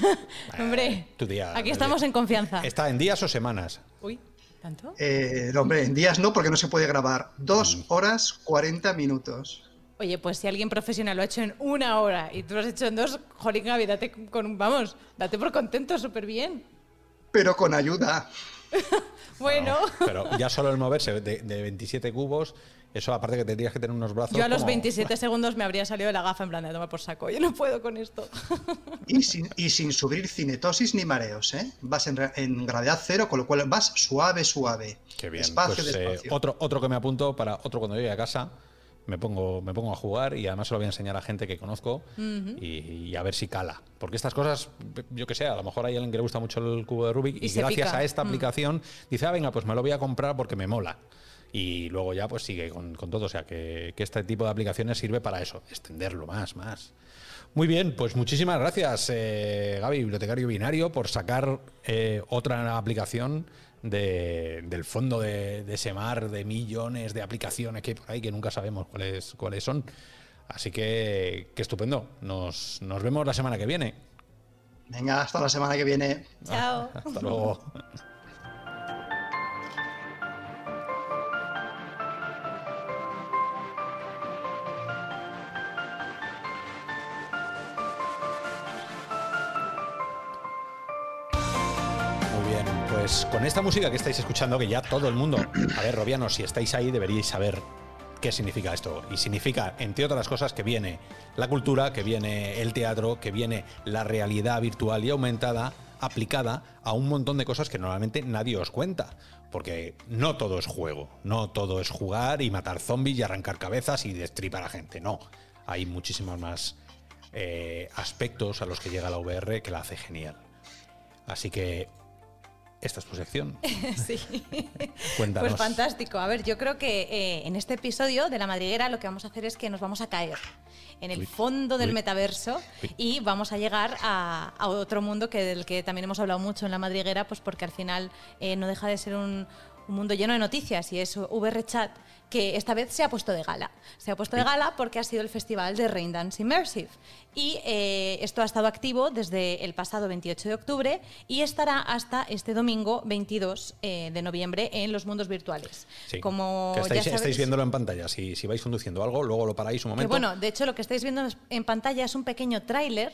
Speaker 2: Hombre,
Speaker 1: Tu día.
Speaker 2: aquí estamos en confianza.
Speaker 1: ¿Está en días o semanas?
Speaker 2: Uy, ¿tanto?
Speaker 4: Eh, hombre, en días no, porque no se puede grabar. Dos
Speaker 1: Mm.
Speaker 4: horas 40 minutos.
Speaker 2: Oye, pues si alguien profesional lo ha hecho en una hora y tú lo has hecho en dos, jolín, Gaby, date con, vamos, date por contento, súper bien.
Speaker 4: Pero con ayuda.
Speaker 2: Bueno,
Speaker 1: Pero ya solo el moverse de, de 27 cubos, eso aparte que tendrías que tener unos brazos.
Speaker 2: yo a los
Speaker 1: como-
Speaker 2: 27 segundos me habría salido de la gafa en plan de toma por saco. Yo no puedo con esto.
Speaker 4: Y sin, y sin sufrir cinetosis ni mareos, ¿eh? Vas en, en gravedad cero, con lo cual vas suave, suave.
Speaker 1: Qué bien.
Speaker 4: Despacio,
Speaker 1: Pues, eh,
Speaker 4: despacio.
Speaker 1: otro, otro que me apunto para otro cuando llegue a casa, me pongo, me pongo a jugar y además se lo voy a enseñar a gente que conozco y, y a ver si cala. Porque estas cosas, yo que sé, a lo mejor hay alguien que le gusta mucho el cubo de Rubik y, gracias
Speaker 2: pica.
Speaker 1: a esta
Speaker 2: Mm.
Speaker 1: aplicación dice, ah, venga, pues me lo voy a comprar porque me mola. Y luego ya pues sigue con, con todo. O sea, que, que este tipo de aplicaciones sirve para eso, extenderlo más, más. Muy bien, pues muchísimas gracias, eh, Gaby, bibliotecario binario, por sacar eh, otra aplicación de- del fondo de, de ese mar de millones de aplicaciones que hay por ahí que nunca sabemos cuáles, cuáles son. Así que, qué estupendo. Nos, nos vemos la semana que viene.
Speaker 4: Venga, hasta la semana que viene.
Speaker 2: Chao.
Speaker 1: Hasta luego. Pues con esta música que estáis escuchando, que ya todo el mundo, a ver, Robianos, si estáis ahí deberíais saber qué significa esto. Y significa, entre otras cosas, que viene la cultura, que viene el teatro, que viene la realidad virtual y aumentada aplicada a un montón de cosas que normalmente nadie os cuenta. Porque no todo es juego, no todo es jugar y matar zombies y arrancar cabezas y destripar a gente, no. Hay muchísimos más eh, aspectos a los que llega la VR que la hace genial. Así que esta es tu sección.
Speaker 2: Sí.
Speaker 1: Cuéntanos.
Speaker 2: Pues fantástico. A ver, yo creo que eh, en este episodio de La Madriguera lo que vamos a hacer es que nos vamos a caer en el
Speaker 1: Uy,
Speaker 2: fondo del
Speaker 1: uy.
Speaker 2: metaverso
Speaker 1: Uy.
Speaker 2: y vamos a llegar a, a otro mundo que del que también hemos hablado mucho en La Madriguera, pues porque al final eh, no deja de ser un, un mundo lleno de noticias y es VRChat que esta vez se ha puesto de gala. Se ha puesto de gala porque ha sido el festival de Raindance Immersive. Y eh, esto ha estado activo desde el pasado 28 de octubre y estará hasta este domingo 22 eh, de noviembre en los mundos virtuales.
Speaker 1: Sí,
Speaker 2: Como
Speaker 1: que estáis,
Speaker 2: ya sabéis-
Speaker 1: estáis viéndolo en pantalla. Si, si vais conduciendo algo, luego lo paráis un
Speaker 2: que
Speaker 1: momento.
Speaker 2: bueno, de hecho lo que estáis viendo en pantalla es un pequeño tráiler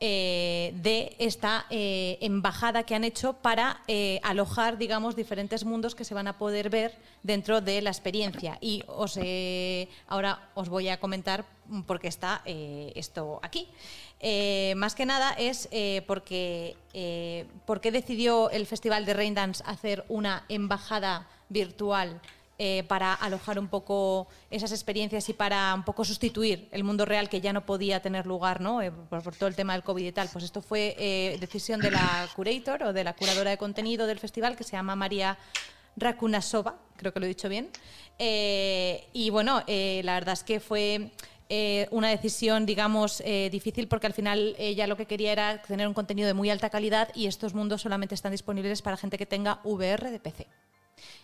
Speaker 2: eh, de esta eh, embajada que han hecho para eh, alojar, digamos, diferentes mundos que se van a poder ver dentro de la experiencia. Y os, ahora os voy a comentar por qué está esto aquí. Más que nada es porque, eh, porque decidió el Festival de Raindance hacer una embajada virtual eh, para alojar un poco esas experiencias y para un poco sustituir el mundo real que ya no podía tener lugar ¿no? Eh, por, por todo el tema del COVID y tal. Pues esto fue eh, decisión de la curator o de la curadora de contenido del festival que se llama María Rakunasova, creo que lo he dicho bien. Eh, y bueno, la verdad es que fue una decisión, digamos, difícil porque al final ella lo que quería era tener un contenido de muy alta calidad y estos mundos solamente están disponibles para gente que tenga VR de PC.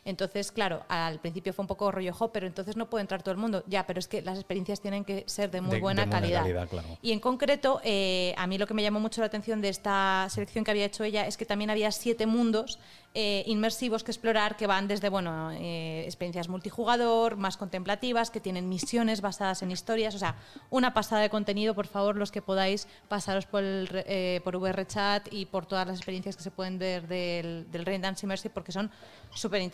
Speaker 2: Entonces, claro, al principio fue un poco rollo, "Jo, pero entonces no puede entrar todo el mundo. Ya, pero es que las experiencias tienen que ser de muy
Speaker 1: De- de
Speaker 2: buena calidad.
Speaker 1: calidad, claro.
Speaker 2: Y en concreto, eh, a mí lo que me llamó mucho la atención de esta selección que había hecho ella es que también había siete mundos eh, inmersivos que explorar que van desde bueno, eh, experiencias multijugador, más contemplativas, que tienen misiones basadas en historias. O sea, una pasada de contenido, por favor, los que podáis pasaros por, el, eh, por VRChat y por todas las experiencias que se pueden ver del, del Raindance Immersive porque son súper interesantes.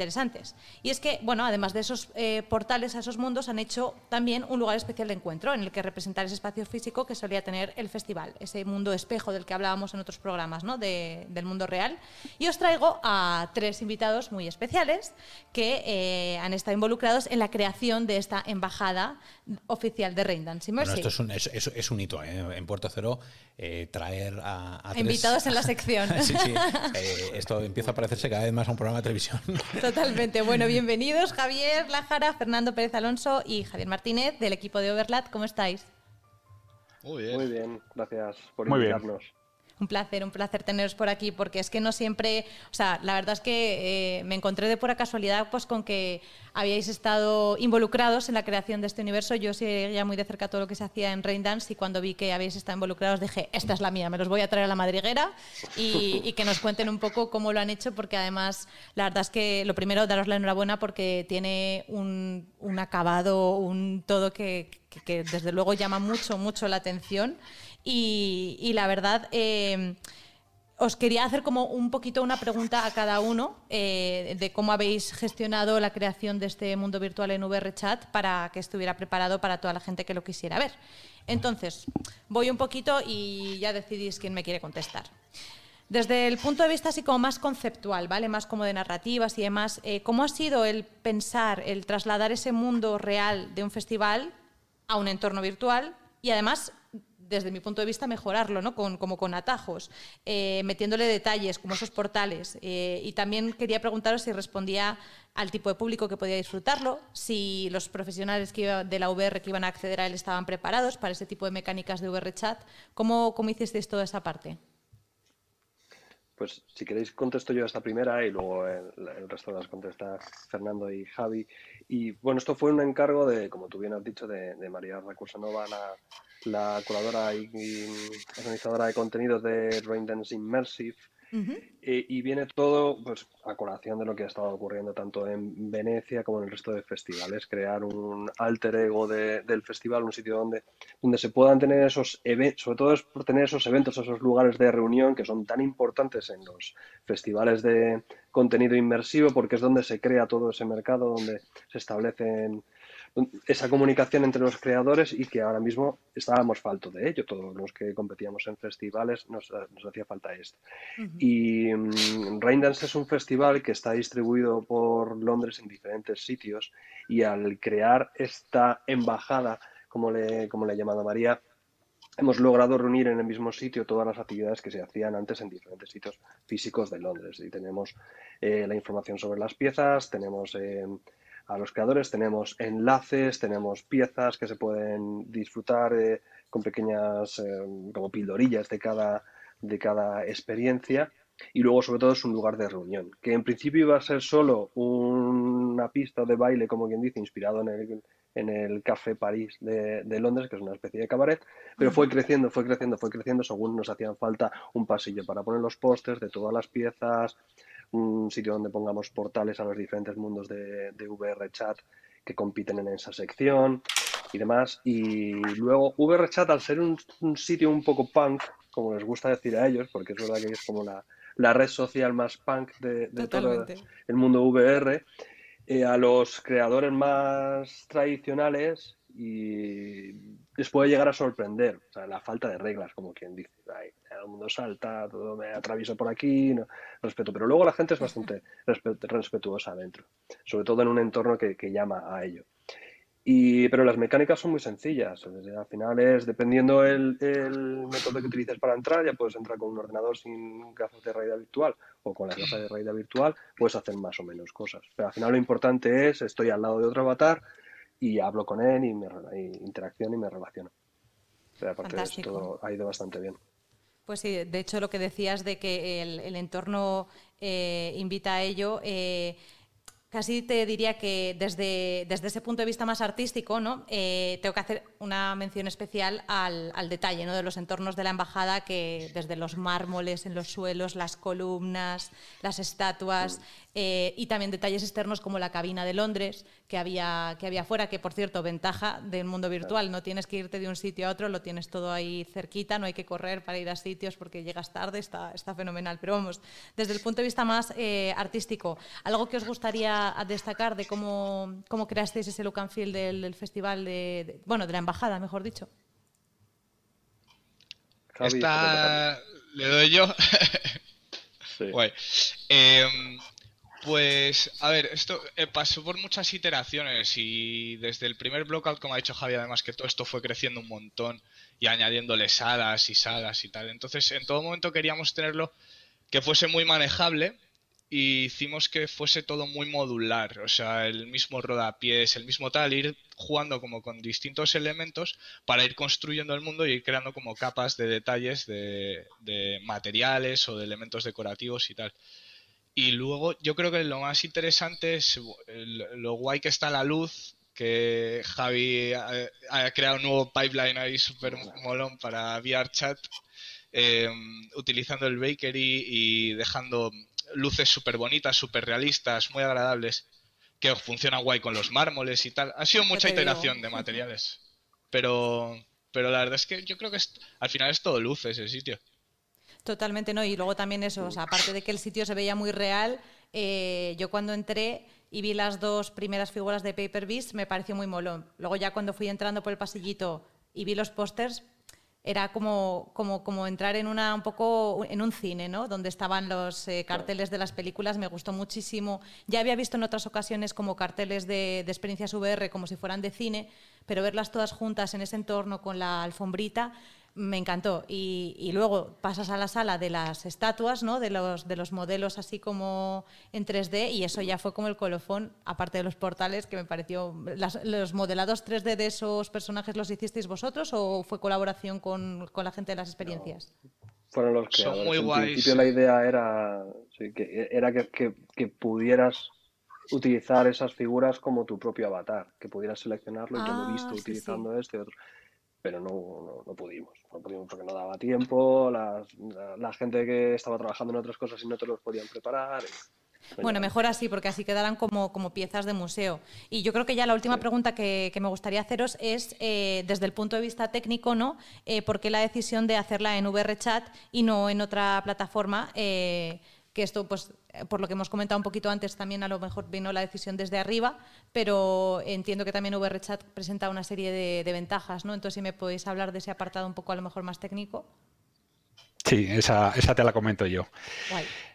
Speaker 2: Y es que, bueno, además de esos eh, portales a esos mundos, han hecho también un lugar especial de encuentro en el que representar ese espacio físico que solía tener el festival, ese mundo espejo del que hablábamos en otros programas, ¿no? De- del mundo real. Y os traigo a tres invitados muy especiales que eh, han estado involucrados en la creación de esta embajada oficial de Raindance
Speaker 1: Bueno,
Speaker 2: Immersive.
Speaker 1: esto es un, es, es- es un hito ¿eh? en Puerto Cero eh, traer a, a tres-
Speaker 2: Invitados en la sección.
Speaker 1: sí, sí. Eh, esto empieza a parecerse cada vez más a un programa de televisión.
Speaker 2: Totalmente. Bueno, bienvenidos Javier Lájara, Fernando Pérez Alonso y Javier Martínez del equipo de Overlat. ¿Cómo estáis?
Speaker 5: Muy bien.
Speaker 6: Muy bien, gracias por
Speaker 5: Muy bien.
Speaker 2: Un placer, un placer teneros por aquí, porque es que no siempre, o sea, la verdad es que eh, me encontré de pura casualidad pues con que habíais estado involucrados en la creación de este universo. Yo seguía muy de cerca todo lo que se hacía en Raindance y cuando vi que habéis estado involucrados dije, esta es la mía, me los voy a traer a la madriguera y, que nos cuenten un poco cómo lo han hecho, porque además la verdad es que lo primero, daros la enhorabuena porque tiene un, un acabado, un todo que desde luego llama mucho, mucho la atención. Y, la verdad, eh, os quería hacer como un poquito una pregunta a cada uno eh, de cómo habéis gestionado la creación de este mundo virtual en VRChat para que estuviera preparado para toda la gente que lo quisiera ver. Entonces, voy un poquito y ya decidís quién me quiere contestar. Desde el punto de vista así como más conceptual, ¿vale? Más como de narrativas y demás, eh, ¿cómo ha sido el pensar, el trasladar ese mundo real de un festival a un entorno virtual y además desde mi punto de vista, mejorarlo, ¿no? Con, como con atajos, eh, metiéndole detalles como esos portales. Eh, y también quería preguntaros si respondía al tipo de público que podía disfrutarlo, si los profesionales que de la VR que iban a acceder a él estaban preparados para ese tipo de mecánicas de VR chat. ¿Cómo, cómo hicisteis toda esa parte?
Speaker 6: Pues si queréis contesto yo esta primera y luego el, resto las contesta Fernando y Javi. Y bueno, esto fue un encargo de, como tú bien has dicho, de, María Recursanova, la curadora y, organizadora de contenidos de Raindance Immersive. Eh, y, viene todo pues, a colación de lo que ha estado ocurriendo tanto en Venecia como en el resto de festivales. Crear un alter ego del festival, un sitio donde, donde se puedan tener esos eventos, sobre todo es por tener esos eventos, esos lugares de reunión que son tan importantes en los festivales de contenido inmersivo, porque es donde se crea todo ese mercado, donde se establecen esa comunicación entre los creadores y que ahora mismo estábamos falto de ello. Todos los que competíamos en festivales nos, hacía falta esto. Y um, Raindance es un festival que está distribuido por Londres en diferentes sitios y al crear esta embajada, como le, como le ha llamado María, hemos logrado reunir en el mismo sitio todas las actividades que se hacían antes en diferentes sitios físicos de Londres. Y tenemos eh, la información sobre las piezas, tenemos... Eh, a los creadores, tenemos enlaces, tenemos piezas que se pueden disfrutar eh, con pequeñas eh, como pildorillas de cada, de cada experiencia. Y luego, sobre todo, es un lugar de reunión, que en principio iba a ser solo una pista de baile, como quien dice, inspirado en el, en el Café París de, de, Londres, que es una especie de cabaret, pero fue creciendo, fue creciendo, fue creciendo, según nos hacían falta un pasillo para poner los pósters de todas las piezas, un sitio donde pongamos portales a los diferentes mundos de, de VR Chat que compiten en esa sección y demás. Y luego VR Chat, al ser un, sitio un poco punk, como les gusta decir a ellos, porque es verdad que es como la, la red social más punk de, todo el mundo VR, eh, a los creadores más tradicionales y les puede llegar a sorprender o sea, la falta de reglas, como quien dice. Ay, todo el mundo salta, todo me atravieso por aquí, no, respeto. Pero luego la gente es bastante respetuosa adentro, sobre todo en un entorno que, que llama a ello. Y, pero las mecánicas son muy sencillas. al final es, dependiendo el, el, método que utilices para entrar, ya puedes entrar con un ordenador sin gafas de realidad virtual o con las gafas de realidad virtual, puedes hacer más o menos cosas. Pero al final lo importante es, estoy al lado de otro avatar, y hablo con él y, me, y interacciono y me relaciono. Pero aparte de esto ha ido bastante bien.
Speaker 2: Pues sí, de hecho lo que decías de que el, entorno eh, invita a ello, eh, casi te diría que desde, desde ese punto de vista más artístico, ¿no? Eh, tengo que hacer una mención especial al, al, detalle ¿no? de los entornos de la embajada, que desde los mármoles en los suelos, las columnas, las estatuas, y también detalles externos como la cabina de Londres que había, que había fuera, que por cierto, ventaja del mundo virtual, no tienes que irte de un sitio a otro, lo tienes todo ahí cerquita, no hay que correr para ir a sitios porque llegas tarde, está, está fenomenal. Pero vamos, desde el punto de vista más eh, artístico, ¿algo que os gustaría destacar de cómo, cómo creasteis ese look and feel del, festival, de, bueno, de la embajada, mejor dicho?
Speaker 5: Esta le doy yo. sí. Em, pues, a ver, esto eh, pasó por muchas iteraciones y desde el primer blockout, como ha dicho Javi, además que todo esto fue creciendo un montón y añadiéndole salas y salas y tal. Entonces, en todo momento queríamos tenerlo que fuese muy manejable y hicimos que fuese todo muy modular, o sea, el mismo rodapiés, el mismo tal, ir jugando como con distintos elementos para ir construyendo el mundo y ir creando como capas de detalles de, de materiales o de elementos decorativos y tal. Y luego yo creo que lo más interesante es lo guay que está la luz, que Javi ha, creado un nuevo pipeline ahí súper molón para VRChat, eh, utilizando el bakery y dejando luces súper bonitas, súper realistas, muy agradables, que funcionan guay con los mármoles y tal. Ha sido mucha iteración de materiales, pero, pero la verdad es que yo creo que al final es todo luz ese sitio.
Speaker 2: Totalmente, ¿no? Y luego también eso, aparte de que el sitio se veía muy real, eh, yo cuando entré y vi las dos primeras figuras de Paper Beast me pareció muy molón. Luego ya cuando fui entrando por el pasillito y vi los pósters, era como, como, como entrar en una un poco en un cine, ¿no? Donde estaban los eh, carteles de las películas, me gustó muchísimo. Ya había visto en otras ocasiones como carteles de, de experiencias VR como si fueran de cine, pero verlas todas juntas en ese entorno con la alfombrita me encantó. Y, luego pasas a la sala de las estatuas, ¿no? de, los, de los modelos así como en 3D, y eso ya fue como el colofón, aparte de los portales, que me pareció... ¿Los modelados 3D de esos personajes los hicisteis vosotros o fue colaboración con, con la gente de las experiencias?
Speaker 6: fueron los que Son muy en principio la idea era, que, era que, que, pudieras utilizar esas figuras como tu propio avatar, que pudieras seleccionarlo y yo lo he visto ah, utilizando este y otro pero no, no, pudimos. No pudimos porque no daba tiempo, la, gente que estaba trabajando en otras cosas y no te los podían preparar.
Speaker 2: Bueno, mejor así, porque así quedarán como, como piezas de museo. Y yo creo que ya la última pregunta que, me gustaría haceros es, eh, desde el punto de vista técnico, ¿no? Eh, ¿Por qué la decisión de hacerla en VRChat y no en otra plataforma? Eh, que esto, pues, eh, por lo que hemos comentado un poquito antes, también a lo mejor vino la decisión desde arriba, pero entiendo que también VRChat presenta una serie de, ventajas, ¿no? Entonces, si me podéis hablar de ese apartado un poco a lo mejor más técnico.
Speaker 1: Sí, esa, esa te la comento yo.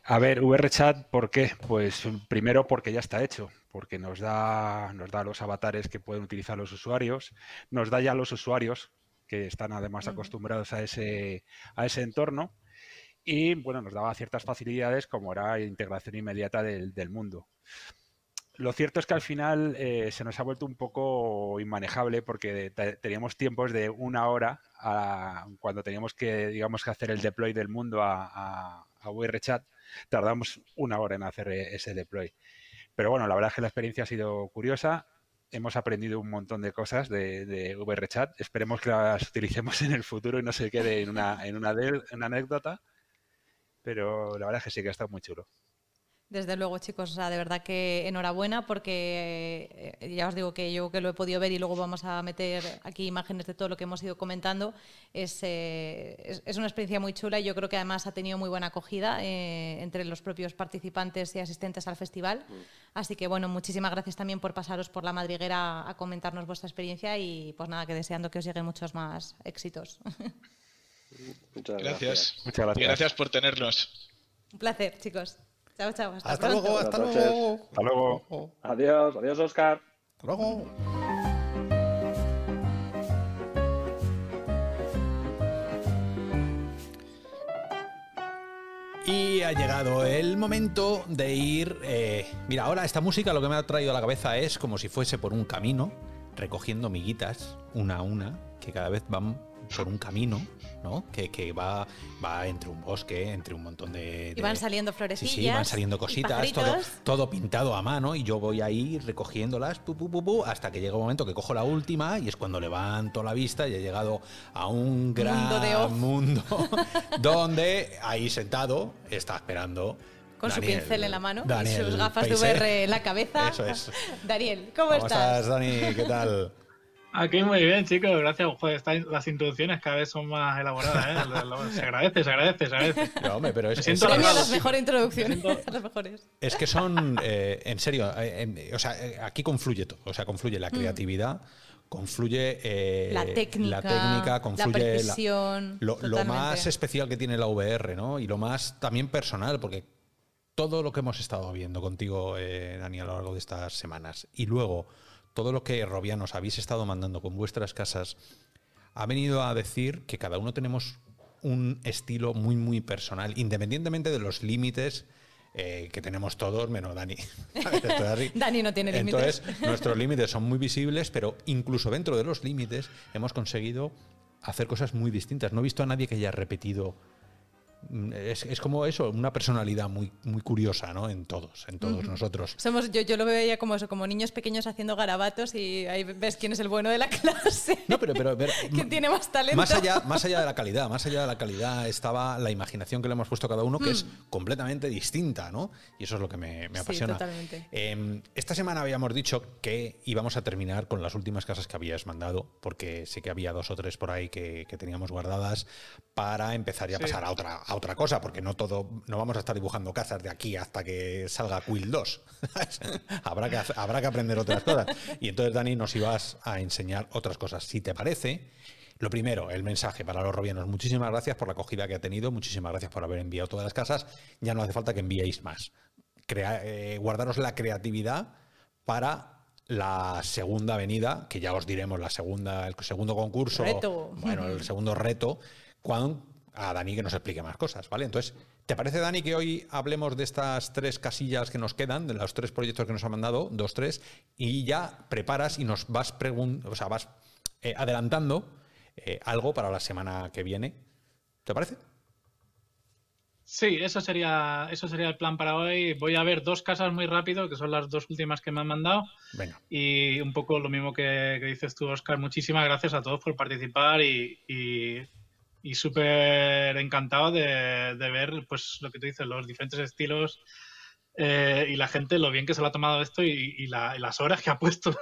Speaker 1: A ver, VRChat, ¿por qué? Pues primero porque ya está hecho, porque nos da, nos da los avatares que pueden utilizar los usuarios, nos da ya los usuarios que están además acostumbrados a ese, a ese entorno y bueno, nos daba ciertas facilidades como era integración inmediata del, mundo. Lo cierto es que al final eh, se nos ha vuelto un poco inmanejable porque teníamos tiempos de una hora cuando teníamos que, digamos, que hacer el deploy del mundo a, a, a tardamos una hora en hacer e, ese deploy. Pero bueno, la verdad es que la experiencia ha sido curiosa. Hemos aprendido un montón de cosas de, de VRChat. Esperemos que las utilicemos en el futuro y no se quede en una, en una anécdota pero la verdad es que sí que ha estado muy chulo.
Speaker 2: Desde luego, chicos, o sea, de verdad que enhorabuena porque eh, ya os digo que yo que lo he podido ver y luego vamos a meter aquí imágenes de todo lo que hemos ido comentando. Es, eh, es, una experiencia muy chula y yo creo que además ha tenido muy buena acogida eh, entre los propios participantes y asistentes al festival. Mm. Así que bueno, muchísimas gracias también por pasaros por la madriguera a comentarnos vuestra experiencia y pues nada, que deseando que os lleguen muchos más éxitos.
Speaker 5: Muchas gracias. Muchas gracias. Y gracias por tenernos.
Speaker 2: Un placer, chicos. Chao, chao.
Speaker 1: Hasta, luego, hasta luego. Hasta luego.
Speaker 6: Adiós, adiós, Oscar.
Speaker 1: Hasta luego. Y ha llegado el momento de ir. Eh, mira, ahora esta música lo que me ha traído a la cabeza es como si fuese por un camino, recogiendo miguitas, una a una, que cada vez van por un camino ¿no? Que, que, va, va entre un bosque, entre un montón de...
Speaker 2: y van saliendo florecillas.
Speaker 1: Sí, sí, van saliendo cositas, todo, todo, pintado a mano y yo voy ahí recogiéndolas pu, pu, pu, hasta que llega un momento que cojo la última y es cuando levanto la vista y he llegado a un gran mundo, mundo donde ahí sentado está esperando
Speaker 2: con su pincel en la mano y sus gafas de VR en la cabeza.
Speaker 1: Eso es.
Speaker 2: Daniel, ¿cómo,
Speaker 1: ¿Cómo
Speaker 2: estás?
Speaker 1: estás? Dani? ¿Qué tal?
Speaker 7: Aquí muy bien, chicos. Gracias. Joder, las introducciones cada vez son más elaboradas. ¿eh? Se agradece, se agradece, se agradece.
Speaker 1: No, hombre, pero es,
Speaker 2: es, las mejores introducciones. Las mejores.
Speaker 1: Es que son, eh, en serio, eh, o sea, aquí confluye todo. O sea, confluye la mm. creatividad. Confluye
Speaker 2: la técnica,
Speaker 1: la técnica confluye
Speaker 2: la
Speaker 1: lo, lo, más especial que tiene la VR, ¿no? Y lo más también personal, porque todo lo que hemos estado viendo contigo, Dani, a lo largo de estas semanas, y luego todo lo que robianos habéis estado mandando con vuestras casas ha venido a decir que cada uno tenemos un estilo muy, muy personal, independientemente de los límites eh, que tenemos todos, menos Dani.
Speaker 2: Dani no tiene límites.
Speaker 1: Entonces, nuestros límites son muy visibles, pero incluso dentro de los límites hemos conseguido hacer cosas muy distintas. No he visto a nadie que haya repetido Mm, es, como eso, una personalidad muy, muy curiosa, ¿no? En todos, en todos nosotros.
Speaker 2: Somos, yo, yo lo veía como eso, como niños pequeños haciendo garabatos y ahí ves quién es el bueno de la clase.
Speaker 1: No, pero, pero,
Speaker 2: ¿Quién tiene más talento?
Speaker 1: Más allá, más allá de la calidad, más allá de la calidad estaba la imaginación que le hemos puesto a cada uno, que es mm. completamente distinta, ¿no? Y eso es lo que me, me apasiona.
Speaker 2: Sí, totalmente.
Speaker 1: Em, esta semana habíamos dicho que íbamos a terminar con las últimas casas que habías mandado, porque sé que había dos o tres por ahí que, que teníamos guardadas para empezar ya a pasar a otra otra cosa, porque no todo, no vamos a estar dibujando casas de aquí hasta que salga Quill 2. habrá, que, habrá que aprender otras cosas. Y entonces, Dani, nos ibas a enseñar otras cosas. Si te parece, Lo primero, el mensaje para los robianos. Muchísimas gracias por la acogida que ha tenido, muchísimas gracias por haber enviado todas las casas. Ya no hace falta que enviéis más. Eh, guardaros la creatividad para la segunda avenida, que ya os diremos la segunda, el segundo concurso, bueno, el segundo reto, cuando a Dani que nos explique más cosas, ¿vale? Entonces, ¿te parece, Dani, que hoy hablemos de estas tres casillas que nos quedan, de los tres proyectos que nos ha mandado, dos, tres, y ya preparas y nos vas, o sea, vas eh, adelantando eh, algo para la semana que viene? ¿Te parece?
Speaker 7: Sí, eso sería, eso sería el plan para hoy. Voy a ver dos casas muy rápido, que son las dos últimas que me han mandado. Y un poco lo mismo que, dices tú, Oscar. Muchísimas gracias a todos por participar y, y, súper encantado de, de, ver pues lo que tú dices, los diferentes estilos eh, y la gente lo bien que se lo ha tomado esto y, las horas que ha puesto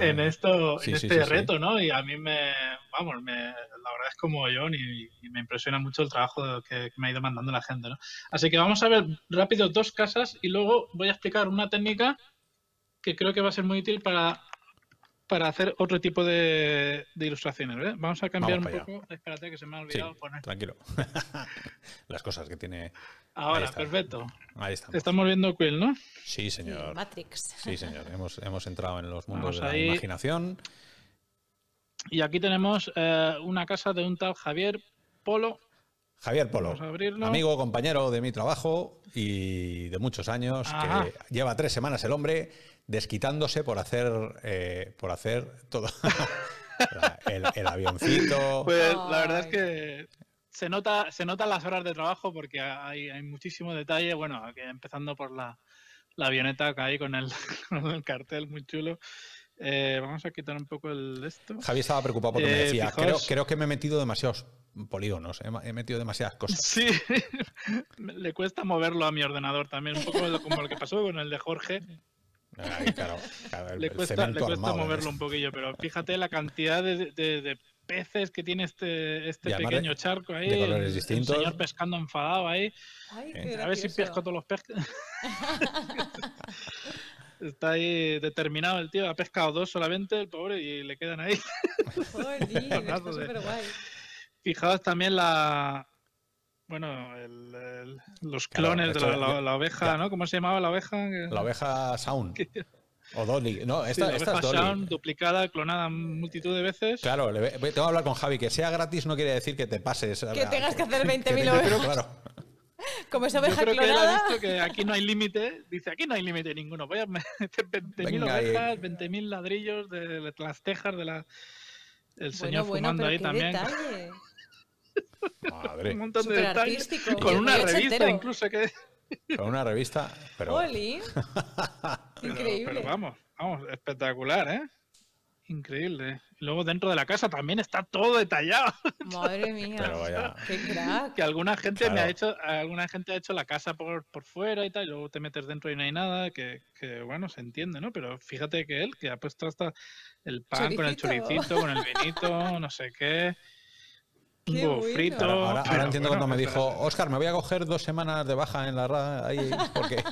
Speaker 7: en esto en este reto, ¿no? Y a mí me, vamos, me, la verdad es como yo y, me impresiona mucho el trabajo que, me ha ido mandando la gente, ¿no? Así que vamos a ver rápido dos casas y luego voy a explicar una técnica que creo que va a ser muy útil para, para hacer otro tipo de, ilustraciones, ¿verdad? Vamos a cambiar un poco. Espérate que se me ha olvidado poner.
Speaker 1: Tranquilo. Las cosas que tiene
Speaker 7: Ahora, perfecto.
Speaker 1: Ahí estamos.
Speaker 7: Estamos viendo Quill, ¿no?
Speaker 1: Sí, señor.
Speaker 2: Matrix.
Speaker 1: Sí, señor. Hemos, hemos entrado en los mundos de la imaginación.
Speaker 7: Y aquí tenemos eh, una casa de un tal Javier Polo.
Speaker 1: Javier Polo, amigo, compañero de mi trabajo y de muchos años, que lleva tres semanas el hombre desquitándose por hacer, eh, por hacer todo. el, el, avioncito.
Speaker 7: Pues la verdad es que se nota, se notan las horas de trabajo porque hay, hay muchísimo detalle. Bueno, empezando por la, la avioneta que hay con el, cartel muy chulo. Eh, vamos a quitar un poco el esto.
Speaker 1: Javi estaba preocupado porque me eh, decía, creo, creo, que me he metido demasiados polígonos, he, metido demasiadas cosas.
Speaker 7: Sí, le cuesta moverlo a mi ordenador también, un poco como lo que pasó con el de Jorge. Le cuesta, le cuesta moverlo un poquillo, pero fíjate la cantidad de, de peces que tiene este, este pequeño charco ahí.
Speaker 1: el,
Speaker 7: señor pescando enfadado ahí. a ver si pesco todos los peces. Está ahí determinado el tío, ha pescado dos solamente, el pobre, y le quedan ahí. Fijaos también la. Bueno, los clones de la, oveja, ¿no? ¿Cómo se llamaba la oveja?
Speaker 1: La oveja Sound. O Dolly. No, esta, esta es
Speaker 7: Dolly. duplicada, clonada multitud de veces.
Speaker 1: Claro, le, tengo que hablar con Javi. Que sea gratis no quiere decir que te pases.
Speaker 2: Que tengas que hacer 20.000 ovejas. Claro. Como esa oveja
Speaker 7: Yo creo
Speaker 2: clonada.
Speaker 7: que él ha visto que aquí no hay límite. Dice, aquí no hay límite ninguno. Voy a meter 20.000 ovejas, 20.000 ladrillos de, las tejas de la... El señor bueno, fumando ahí también.
Speaker 2: Detalle.
Speaker 1: Madre.
Speaker 7: Un montón de detalles. Con una revista incluso que...
Speaker 1: Con una revista, pero...
Speaker 2: Increíble.
Speaker 7: Pero, vamos, vamos, espectacular, ¿eh? Increíble. luego dentro de la casa también está todo detallado.
Speaker 2: Madre mía. Qué crack.
Speaker 7: Que alguna gente me ha hecho, alguna gente ha hecho la casa por, por fuera y tal, y luego te metes dentro y no hay nada, que, que bueno, se entiende, ¿no? Pero fíjate que él, que ha puesto hasta el pan con el choricito, con el vinito, no sé qué frito.
Speaker 1: Ahora, entiendo cuando me dijo, Oscar, me voy a coger dos semanas de baja en la RA ahí, porque.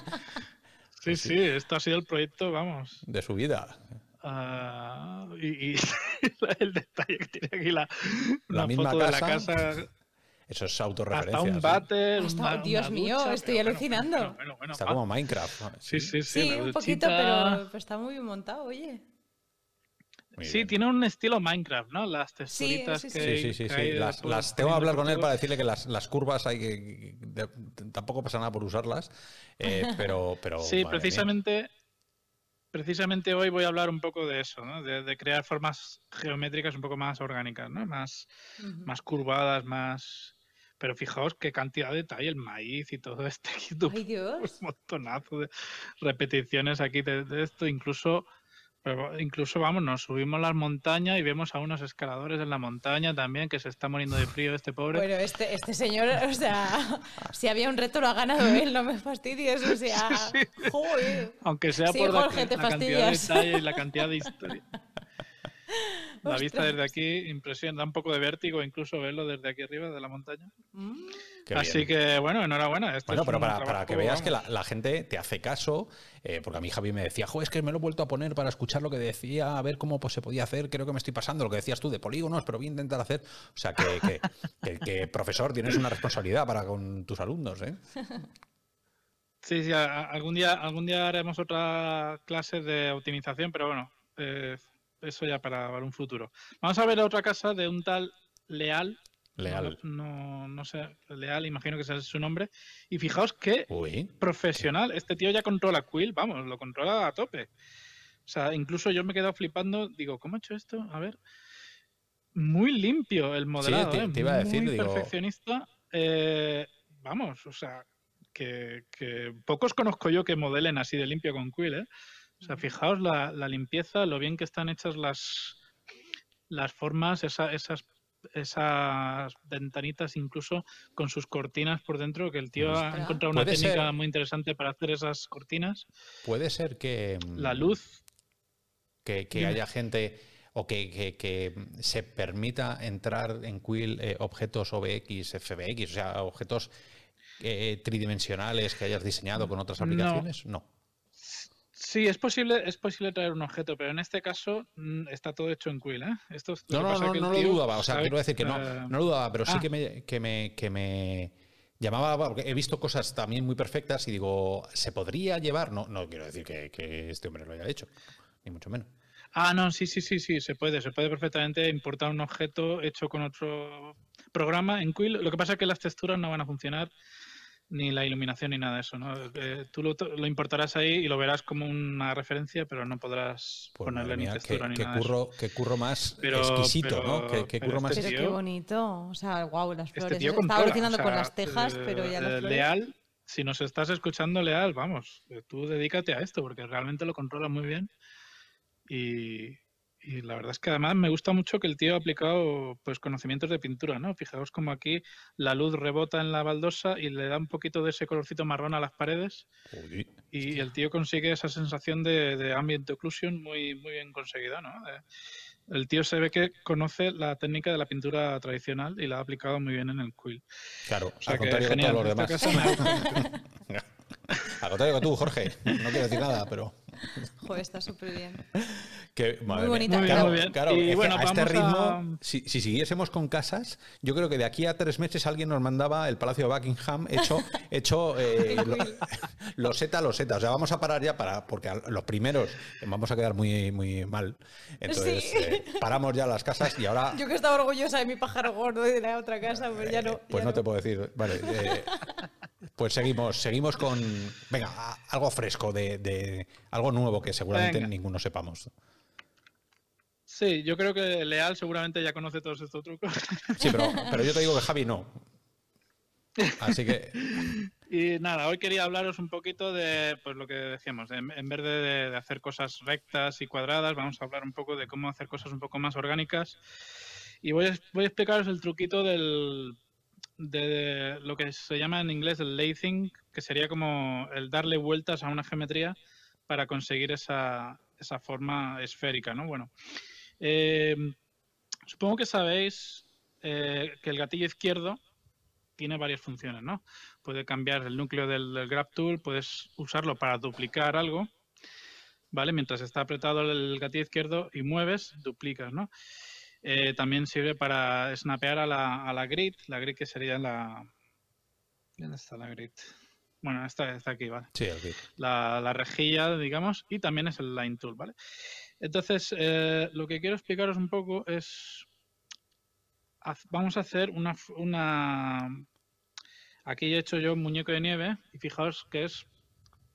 Speaker 7: sí, sí, esto ha sido el proyecto, vamos.
Speaker 1: De su vida.
Speaker 7: Ah, y, el detalle que tiene aquí la,
Speaker 1: la misma
Speaker 7: foto
Speaker 1: casa,
Speaker 7: de la casa.
Speaker 1: Eso es autorreferencia.
Speaker 7: Hasta un váter.
Speaker 2: Dios mío, estoy alucinando.
Speaker 1: está como Minecraft.
Speaker 7: Sí, sí, sí.
Speaker 2: Sí, un poquito, pero está muy bien montado, oye
Speaker 7: sí, tiene un estilo Minecraft, ¿no? Las texturitas
Speaker 1: sí,
Speaker 7: sí,
Speaker 1: que. Sí, sí, sí. Las, tengo que hablar con él para decirle que las, las curvas hay que. tampoco pasa nada por usarlas. Eh, pero, pero.
Speaker 7: Sí, precisamente. Precisamente hoy voy a hablar un poco de eso, ¿no? de, crear formas geométricas un poco más orgánicas, ¿no? Más, más curvadas, más. Pero fijaos qué cantidad de detalle, el maíz y todo este.
Speaker 2: ¡Ay, Dios!
Speaker 7: Un montonazo de repeticiones aquí de, de esto. Incluso pero incluso, vamos, nos subimos las montañas y vemos a unos escaladores en la montaña también que se está muriendo de frío este pobre.
Speaker 2: Bueno, este, este señor, o sea, si había un reto lo ha ganado él, no me fastidies, o sea,
Speaker 7: Joder. Aunque sea por la, cantidad de detalle y la cantidad de historia. La vista desde aquí impresiona, da un poco de vértigo incluso verlo desde aquí arriba de la montaña. Mm. Así que bueno, enhorabuena.
Speaker 1: bueno, pero para, que veas que la, gente te hace caso, eh, porque a mí Javi me decía, jo, es que me lo he vuelto a poner para escuchar lo que decía, a ver cómo pues, se podía hacer, creo que me estoy pasando lo que decías tú de polígonos, pero voy a intentar hacer. O sea, que, que, profesor, tienes una responsabilidad para con tus alumnos. ¿eh?
Speaker 7: Sí, sí, algún día, algún día haremos otra clase de optimización, pero bueno, eh, eso ya para, un futuro. Vamos a ver otra casa de un tal Leal.
Speaker 1: Leal.
Speaker 7: No, no, sé, Leal, imagino que es su nombre. Y fijaos qué profesional. Este tío ya controla Quill, vamos, lo controla a tope. O sea, incluso yo me he quedado flipando. Digo, ¿cómo ha hecho esto? A ver. Muy limpio el modelado. Sí, te, ¿eh? iba a decir, muy perfeccionista. Eh, vamos, o sea, que, pocos conozco yo que modelen así de limpio con Quill, ¿eh? O sea, fijaos la, limpieza, lo bien que están hechas las, las formas, esas, esas ventanitas incluso con sus cortinas por dentro, que el tío ha encontrado una técnica muy interesante para hacer esas cortinas.
Speaker 1: Puede ser que...
Speaker 7: La luz.
Speaker 1: Que, haya gente o que, se permita entrar en Quill eh, objetos OBX, FBX, o sea, objetos eh, tridimensionales que hayas diseñado con otras aplicaciones? No.
Speaker 7: Sí, es posible, es posible traer un objeto, pero en este caso mm, está todo hecho en Quill. ¿eh?
Speaker 1: Esto no, no, no, no lo dudaba. O sea, quiero decir que no, eh, no lo dudaba, pero sí ah. que me, que me, que me llamaba, porque he visto cosas también muy perfectas y digo, ¿se podría llevar? No, no quiero decir que, que este hombre lo haya hecho, ni mucho menos.
Speaker 7: Ah, no, sí, sí, sí, sí, se puede, se puede perfectamente importar un objeto hecho con otro programa en Quill. Lo que pasa es que las texturas no van a funcionar ni la iluminación ni nada de eso. ¿no? Eh, tú lo, importarás ahí y lo verás como una referencia, pero no podrás pues ponerle ni textura
Speaker 1: ni nada curro, Qué curro más exquisito, ¿no? Qué, curro más
Speaker 2: pero qué bonito. O sea, wow, las este flores. Estaba alucinando con las tejas, pero ya las flores...
Speaker 7: Leal, si nos estás escuchando, Leal, vamos, eh, tú dedícate a esto, porque realmente lo controla muy bien. Y, y la verdad es que además me gusta mucho que el tío ha aplicado pues conocimientos de pintura, ¿no? Fijaos como aquí la luz rebota en la baldosa y le da un poquito de ese colorcito marrón a las paredes. Y el tío consigue esa sensación de, de ambient occlusion muy, muy bien conseguida, ¿no? el tío se ve que conoce la técnica de la pintura tradicional y la ha aplicado muy bien en el quill.
Speaker 1: Claro, o sea, al contrario que todos los demás. al contrario que tú, Jorge. No quiero decir nada, pero...
Speaker 2: Joder, está súper bien.
Speaker 1: muy bonita. claro, y bueno, a este ritmo, si, siguiésemos con casas, yo creo que de aquí a tres meses alguien nos mandaba el Palacio de Buckingham hecho, hecho eh, lo, seta, lo seta. O sea, vamos a parar ya para, porque los primeros vamos a quedar muy, muy mal. Entonces, eh, paramos ya las casas y ahora.
Speaker 2: Yo que estaba orgullosa de mi pájaro gordo y de la otra casa, pues ya no.
Speaker 1: Pues no, te puedo decir. Vale. Eh, pues seguimos, seguimos con. Venga, algo fresco, de, algo nuevo que seguramente ninguno sepamos.
Speaker 7: Sí, yo creo que Leal seguramente ya conoce todos estos trucos.
Speaker 1: Sí, pero, pero yo te digo que Javi no. Así que.
Speaker 7: Y nada, hoy quería hablaros un poquito de pues lo que decíamos, en, vez de, hacer cosas rectas y cuadradas, vamos a hablar un poco de cómo hacer cosas un poco más orgánicas. Y voy a, voy a explicaros el truquito del, de lo que se llama en inglés el lathing, que sería como el darle vueltas a una geometría para conseguir esa, esa forma esférica, ¿no? Bueno, eh, supongo que sabéis eh, que el gatillo izquierdo tiene varias funciones, ¿no? Puede cambiar el núcleo del, del Grab Tool, puedes usarlo para duplicar algo, ¿vale? Mientras está apretado el gatillo izquierdo y mueves, duplicas, ¿no? Eh, también sirve para snapear a la, a la grid, la grid que sería la... ¿Dónde está la grid? Bueno, esta está aquí, ¿vale?
Speaker 1: Sí, aquí.
Speaker 7: La, la, rejilla, digamos, y también es el line tool, ¿vale? Entonces, eh, lo que quiero explicaros un poco es... Vamos a hacer una, una... Aquí he hecho yo un muñeco de nieve y fijaos que es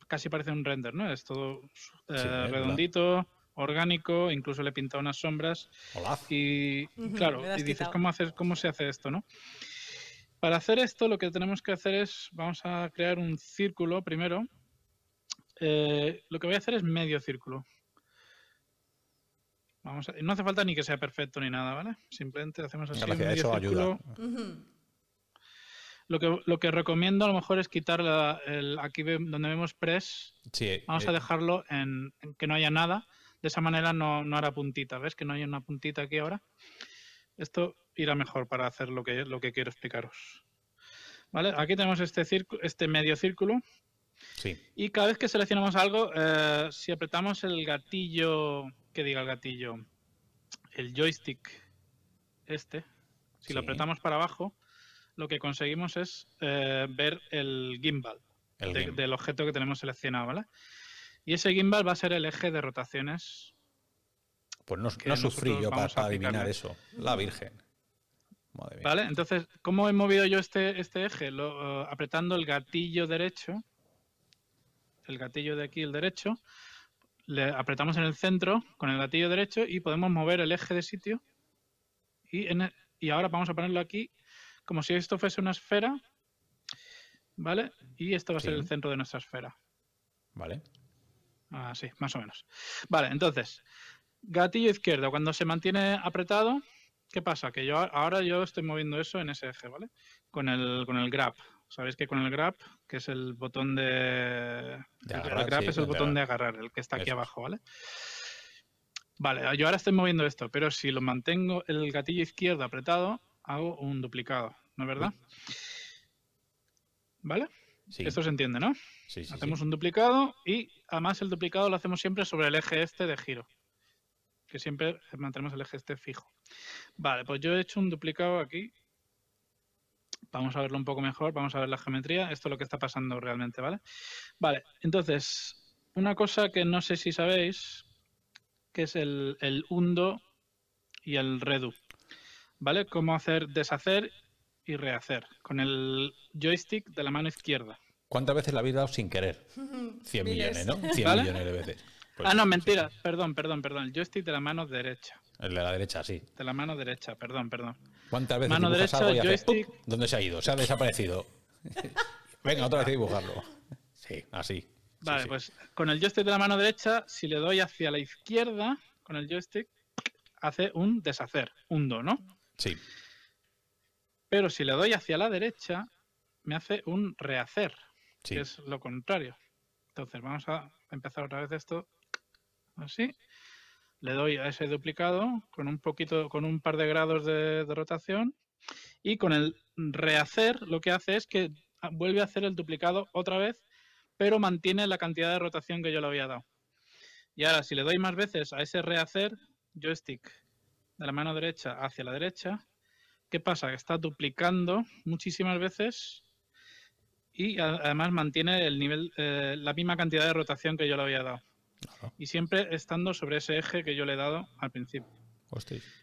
Speaker 7: casi parece un render, ¿no? Es todo eh, redondito, orgánico, incluso le he pintado unas sombras.
Speaker 1: Hola.
Speaker 7: Y claro, y dices, ¿cómo, ¿cómo se hace esto, no? Para hacer esto, lo que tenemos que hacer es, vamos a crear un círculo primero. Eh, lo que voy a hacer es medio círculo. Vamos no hace falta ni que sea perfecto ni nada, ¿vale? Simplemente hacemos así.
Speaker 1: Medio eso ayuda.
Speaker 7: Lo que, lo que recomiendo a lo mejor es quitar el, aquí donde vemos press.
Speaker 1: Sí,
Speaker 7: vamos a eh. dejarlo en, que no haya nada De esa manera no, no hará puntita. ¿Ves que no hay una puntita aquí ahora? Esto irá mejor para hacer lo que, lo que quiero explicaros. ¿Vale? Aquí tenemos este, este medio círculo.
Speaker 1: Sí.
Speaker 7: Y cada vez que seleccionamos algo, eh, si apretamos el gatillo, que diga el gatillo, el joystick este, si lo apretamos para abajo, lo que conseguimos es eh, ver el gimbal, del objeto que tenemos seleccionado, ¿vale? Y ese gimbal va a ser el eje de rotaciones.
Speaker 1: Pues no, no sufrí yo para, adivinar eso. La Virgen.
Speaker 7: Vale, entonces, ¿cómo he movido yo este, este eje? Lo, eh, apretando el gatillo derecho, el gatillo de aquí, el derecho, le apretamos en el centro con el gatillo derecho y podemos mover el eje de sitio. Y, y ahora vamos a ponerlo aquí como si esto fuese una esfera, ¿vale? Y esto va a ser el centro de nuestra esfera.
Speaker 1: Vale.
Speaker 7: Así, más o menos. Vale, entonces, gatillo izquierdo, cuando se mantiene apretado, ¿qué pasa? Que yo ahora yo estoy moviendo eso en ese eje, ¿vale? Con el, con el grab. Sabéis que con el grab, que es el botón de... el grab es el botón de agarrar, el que está aquí abajo, ¿vale? Vale, yo ahora estoy moviendo esto, pero si lo mantengo el gatillo izquierdo apretado, hago un duplicado, ¿no es verdad? ¿Vale? Esto se entiende, ¿no?
Speaker 1: Sí, sí,
Speaker 7: Hacemos un duplicado y además el duplicado lo hacemos siempre sobre el eje este de giro. Que siempre mantenemos el eje este fijo. Vale, pues yo he hecho un duplicado aquí. Vamos a verlo un poco mejor, vamos a ver la geometría. Esto es lo que está pasando realmente, ¿vale? Vale, entonces, una cosa que no sé si sabéis, que es el, el undo y el redo. ¿Vale? Cómo hacer deshacer y rehacer con el joystick de la mano izquierda.
Speaker 1: ¿Cuántas veces la habéis dado sin querer? 100 millones, ¿no? 100 millones de veces.
Speaker 7: Pues ah, no, mentira. Perdón, perdón, perdón. El joystick de la mano derecha.
Speaker 1: El de la derecha, sí.
Speaker 7: De la mano derecha, perdón, perdón.
Speaker 1: ¿Cuántas veces mano derecha, algo y joystick... ¿Dónde se ha ido? Se ha desaparecido. Venga, otra vez a dibujarlo. Sí, así.
Speaker 7: Vale, pues con el joystick de la mano derecha, si le doy hacia la izquierda, con el joystick, hace un deshacer, un do, ¿no?
Speaker 1: Sí.
Speaker 7: Pero si le doy hacia la derecha, me hace un rehacer, que es lo contrario. Entonces vamos a empezar otra vez esto así. Le doy a ese duplicado con un poquito, con un par de grados de, de rotación. Y con el rehacer lo que hace es que vuelve a hacer el duplicado otra vez, pero mantiene la cantidad de rotación que yo le había dado. Y ahora, si le doy más veces a ese rehacer, joystick de la mano derecha hacia la derecha, ¿qué pasa? Que está duplicando muchísimas veces y además mantiene el nivel, eh, la misma cantidad de rotación que yo le había dado. Y siempre estando sobre ese eje que yo le he dado al principio.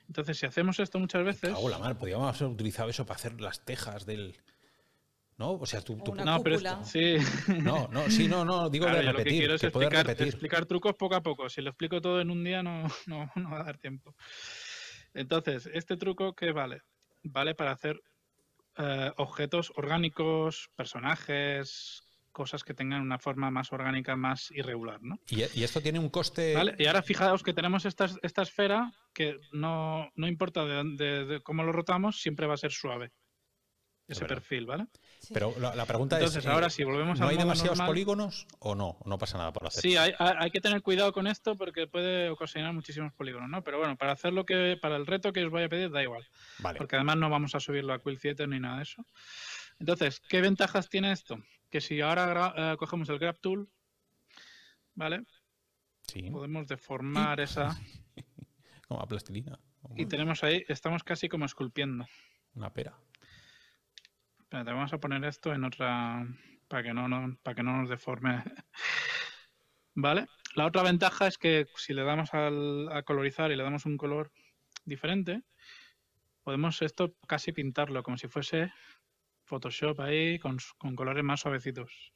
Speaker 7: Entonces, si hacemos esto muchas veces.
Speaker 1: Hago la mar, podríamos haber utilizado eso para hacer las tejas del. ¿No? O sea, tú.
Speaker 2: no, pero
Speaker 7: sí.
Speaker 1: No, no, sí, no, no, digo de repetir. Lo que quiero es
Speaker 7: explicar, explicar, trucos poco a poco. Si lo explico todo en un día, no, no, no va a dar tiempo. Entonces, este truco, ¿qué vale? Vale para hacer eh, objetos orgánicos, personajes, cosas que tengan una forma más orgánica, más irregular, ¿no?
Speaker 1: Y, esto tiene un coste...
Speaker 7: ¿Vale? Y ahora fijaos que tenemos esta, esta esfera que no, no importa de, cómo lo rotamos, siempre va a ser suave ese perfil, ¿vale?
Speaker 1: Pero la, pregunta
Speaker 7: es,
Speaker 1: Entonces,
Speaker 7: ahora si volvemos
Speaker 1: ¿no hay demasiados polígonos o no? no pasa nada por hacer?
Speaker 7: Sí, hay, hay, que tener cuidado con esto porque puede ocasionar muchísimos polígonos, ¿no? Pero bueno, para hacer lo que, para el reto que os voy a pedir, da igual.
Speaker 1: Vale.
Speaker 7: Porque además no vamos a subirlo a Quill Theater ni nada de eso. Entonces, ¿qué ventajas tiene esto? Que si ahora eh, cogemos el Grab Tool, ¿vale?
Speaker 1: Sí.
Speaker 7: Podemos deformar esa...
Speaker 1: como a plastilina.
Speaker 7: Y tenemos ahí, estamos casi como esculpiendo.
Speaker 1: Una pera.
Speaker 7: Espérate, vamos a poner esto en otra. para que no, para que no nos deforme. ¿Vale? La otra ventaja es que si le damos a colorizar y le damos un color diferente, podemos esto casi pintarlo como si fuese Photoshop ahí con, con colores más suavecitos.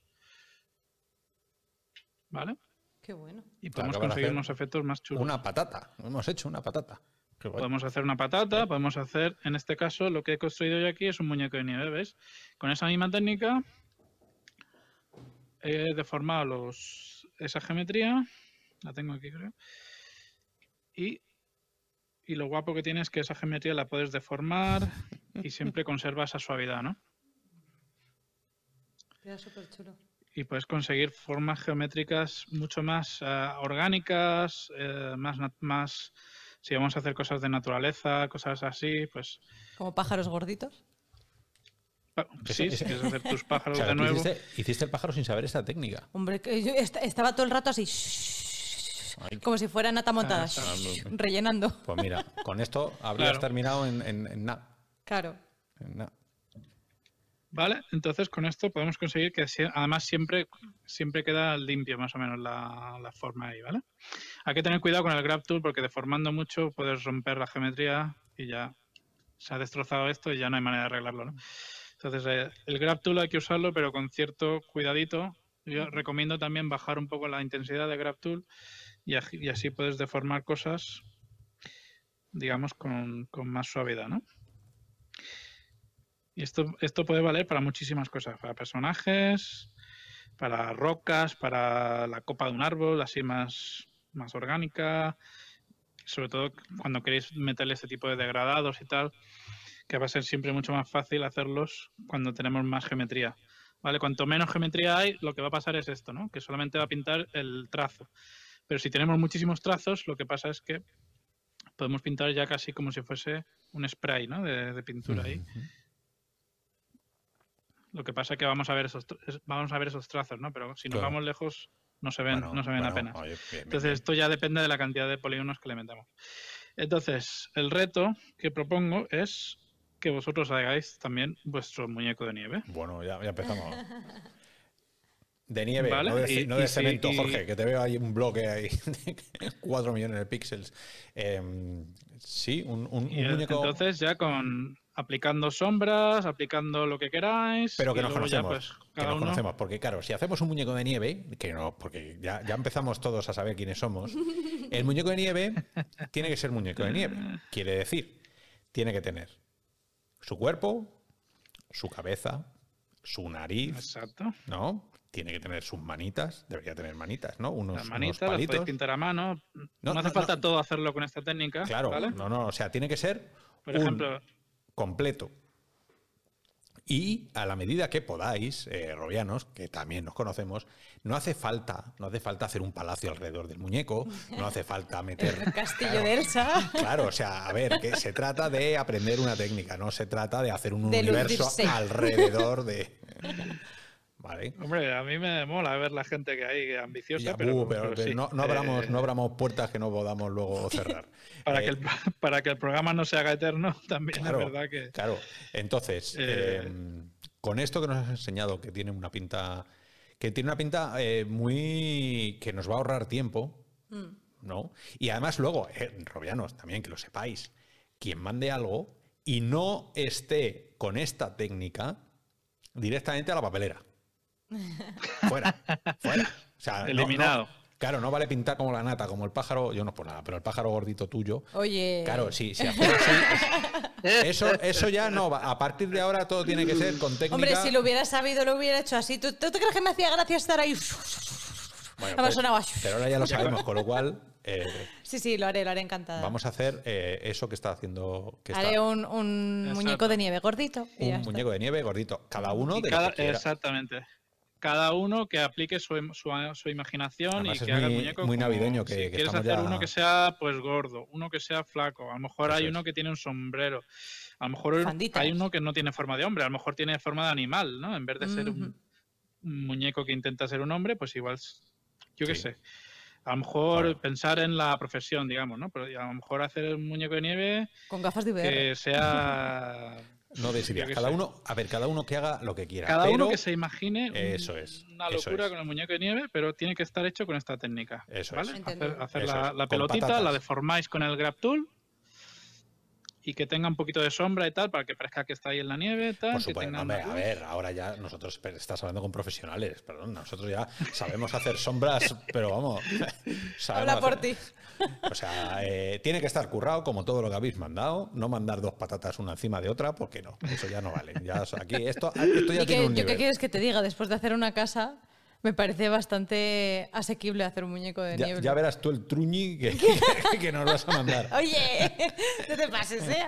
Speaker 7: ¿Vale?
Speaker 2: Qué bueno.
Speaker 7: Y podemos conseguir unos efectos más chulos.
Speaker 1: Una patata. Hemos hecho una patata.
Speaker 7: Podemos hacer una patata, podemos hacer, en este caso, lo que he construido yo aquí es un muñeco de nieve, ¿ves? Con esa misma técnica he deformado los, esa geometría, la tengo aquí creo, y, y lo guapo que tiene es que esa geometría la puedes deformar y siempre conserva esa suavidad, ¿no?
Speaker 2: Queda súper chulo.
Speaker 7: y puedes conseguir formas geométricas mucho más eh, orgánicas, eh, más, más, si vamos a hacer cosas de naturaleza, cosas así, pues...
Speaker 2: ¿Como pájaros gorditos?
Speaker 7: Sí, si quieres hacer tus pájaros de nuevo.
Speaker 1: Hiciste, el pájaro sin saber esta técnica.
Speaker 2: Hombre, yo estaba todo el rato así... Como si fuera nata montada, ah, rellenando.
Speaker 1: Pues mira, con esto habrías terminado en, en, nada.
Speaker 2: Claro.
Speaker 7: ¿Vale? Entonces con esto podemos conseguir que además siempre, siempre queda limpio más o menos la, forma ahí, ¿vale? Hay que tener cuidado con el Grab Tool porque deformando mucho puedes romper la geometría y ya se ha destrozado esto y ya no hay manera de arreglarlo, ¿no? Entonces eh, el Grab Tool hay que usarlo pero con cierto cuidadito. Yo recomiendo también bajar un poco la intensidad de Grab Tool y, así puedes deformar cosas, digamos, con, con más suavidad, ¿no? Y esto, esto puede valer para muchísimas cosas, para personajes, para rocas, para la copa de un árbol, así más, más orgánica, sobre todo cuando queréis meterle este tipo de degradados y tal, que va a ser siempre mucho más fácil hacerlos cuando tenemos más geometría. ¿Vale? Cuanto menos geometría hay, lo que va a pasar es esto, ¿no? Que solamente va a pintar el trazo. Pero si tenemos muchísimos trazos, lo que pasa es que podemos pintar ya casi como si fuese un spray, ¿no? De, pintura ahí. Lo que pasa es que vamos a ver esos, vamos a ver esos trazos, ¿no? Pero si nos vamos lejos no se ven, no se ven apenas. Entonces esto ya depende de la cantidad de polígonos que le metamos. Entonces, el reto que propongo es que vosotros hagáis también vuestro muñeco de nieve.
Speaker 1: Bueno, ya, empezamos. De nieve, no de, cemento, Jorge, que te veo ahí un bloque ahí de 4 millones de píxeles. Em, sí, un, un muñeco.
Speaker 7: Entonces, ya con, aplicando sombras, aplicando lo que queráis.
Speaker 1: Pero que nos conocemos. Pues, que nos conocemos. Porque, claro, si hacemos un muñeco de nieve, que no, porque ya, ya empezamos todos a saber quiénes somos, el muñeco de nieve tiene que ser muñeco de nieve. Quiere decir, tiene que tener su cuerpo, su cabeza, su nariz.
Speaker 7: Exacto.
Speaker 1: ¿No? Tiene que tener sus manitas, debería tener manitas, ¿no? Unos,
Speaker 7: las manitas, las podéis pintar a mano. No, hace falta todo hacerlo con esta técnica.
Speaker 1: Claro, no, no, o sea, tiene que ser.
Speaker 7: Por ejemplo,
Speaker 1: completo. Y a la medida que podáis, eh, robianos, que también nos conocemos, no hace falta, no hace falta hacer un palacio alrededor del muñeco, no hace falta meter.
Speaker 2: El castillo de Elsa.
Speaker 1: Claro, o sea, a ver, que se trata de aprender una técnica, no se trata de hacer un universo alrededor de.
Speaker 7: Hombre, a mí me mola ver la gente que hay ambiciosa, pero,
Speaker 1: no, no, abramos, eh, no abramos puertas que no podamos luego cerrar.
Speaker 7: para, que el, eh, para que el programa no se haga eterno, también
Speaker 1: claro,
Speaker 7: es verdad que.
Speaker 1: Claro, entonces, eh, em, con esto que nos has enseñado, que tiene una pinta. Que tiene una pinta muy. que nos va a ahorrar tiempo. Mm. ¿No? Y además, luego, Robianos, también que lo sepáis, quien mande algo y no esté con esta técnica, directamente a la papelera. Fuera, fuera. O sea,
Speaker 7: Eliminado.
Speaker 1: claro, no vale pintar como la nata, como el pájaro, yo no por nada, pero el pájaro gordito tuyo.
Speaker 2: Oye.
Speaker 1: Claro, sí, sí. eso, eso ya no va. A partir de ahora todo tiene que ser con técnica.
Speaker 2: Hombre, si lo hubiera sabido, lo hubiera hecho así. ¿Tú, te crees que me hacía gracia estar ahí?
Speaker 1: Bueno, pues, pero ahora ya lo sabemos, con lo cual. Eh,
Speaker 2: sí, sí, lo haré, lo haré encantada.
Speaker 1: Vamos a hacer eh, eso que está haciendo. Que
Speaker 2: haré un, un muñeco de nieve gordito.
Speaker 1: un muñeco de nieve gordito. Cada uno de
Speaker 7: cada, Exactamente cada uno que aplique su, su, imaginación y que haga el muñeco.
Speaker 1: Muy navideño que,
Speaker 7: si quieres hacer uno que sea pues gordo, uno que sea flaco, a lo mejor hay uno que tiene un sombrero, a lo mejor hay uno que no tiene forma de hombre, a lo mejor tiene forma de animal, ¿no? En vez de ser un, muñeco que intenta ser un hombre, pues igual, yo qué sé. A lo mejor pensar en la profesión, digamos, ¿no? Pero a lo mejor hacer un muñeco de nieve
Speaker 2: con gafas de
Speaker 7: que sea
Speaker 1: No decidía. Cada uno, a ver, cada uno que haga lo que quiera.
Speaker 7: Cada uno que se imagine
Speaker 1: eso es,
Speaker 7: una locura con el muñeco de nieve, pero tiene que estar hecho con esta técnica.
Speaker 1: Eso es.
Speaker 7: Hacer, la, pelotita, la deformáis con el grab tool y que tenga un poquito de sombra y tal, para que parezca que está ahí en la nieve. Tal,
Speaker 1: Por supuesto, a ver, ahora ya nosotros estás hablando con profesionales, perdón, nosotros ya sabemos hacer sombras, pero vamos.
Speaker 2: Habla por ti.
Speaker 1: O sea, eh, tiene que estar currado como todo lo que habéis mandado, no mandar dos patatas una encima de otra, porque no, eso ya no vale. Ya, aquí, esto, esto ya tiene un
Speaker 2: ¿Yo qué quieres que te diga? Después de hacer una casa, me parece bastante asequible hacer un muñeco de nieve.
Speaker 1: Ya verás tú el truñi que, que, nos vas a mandar.
Speaker 2: Oye, no te pases, ¿eh?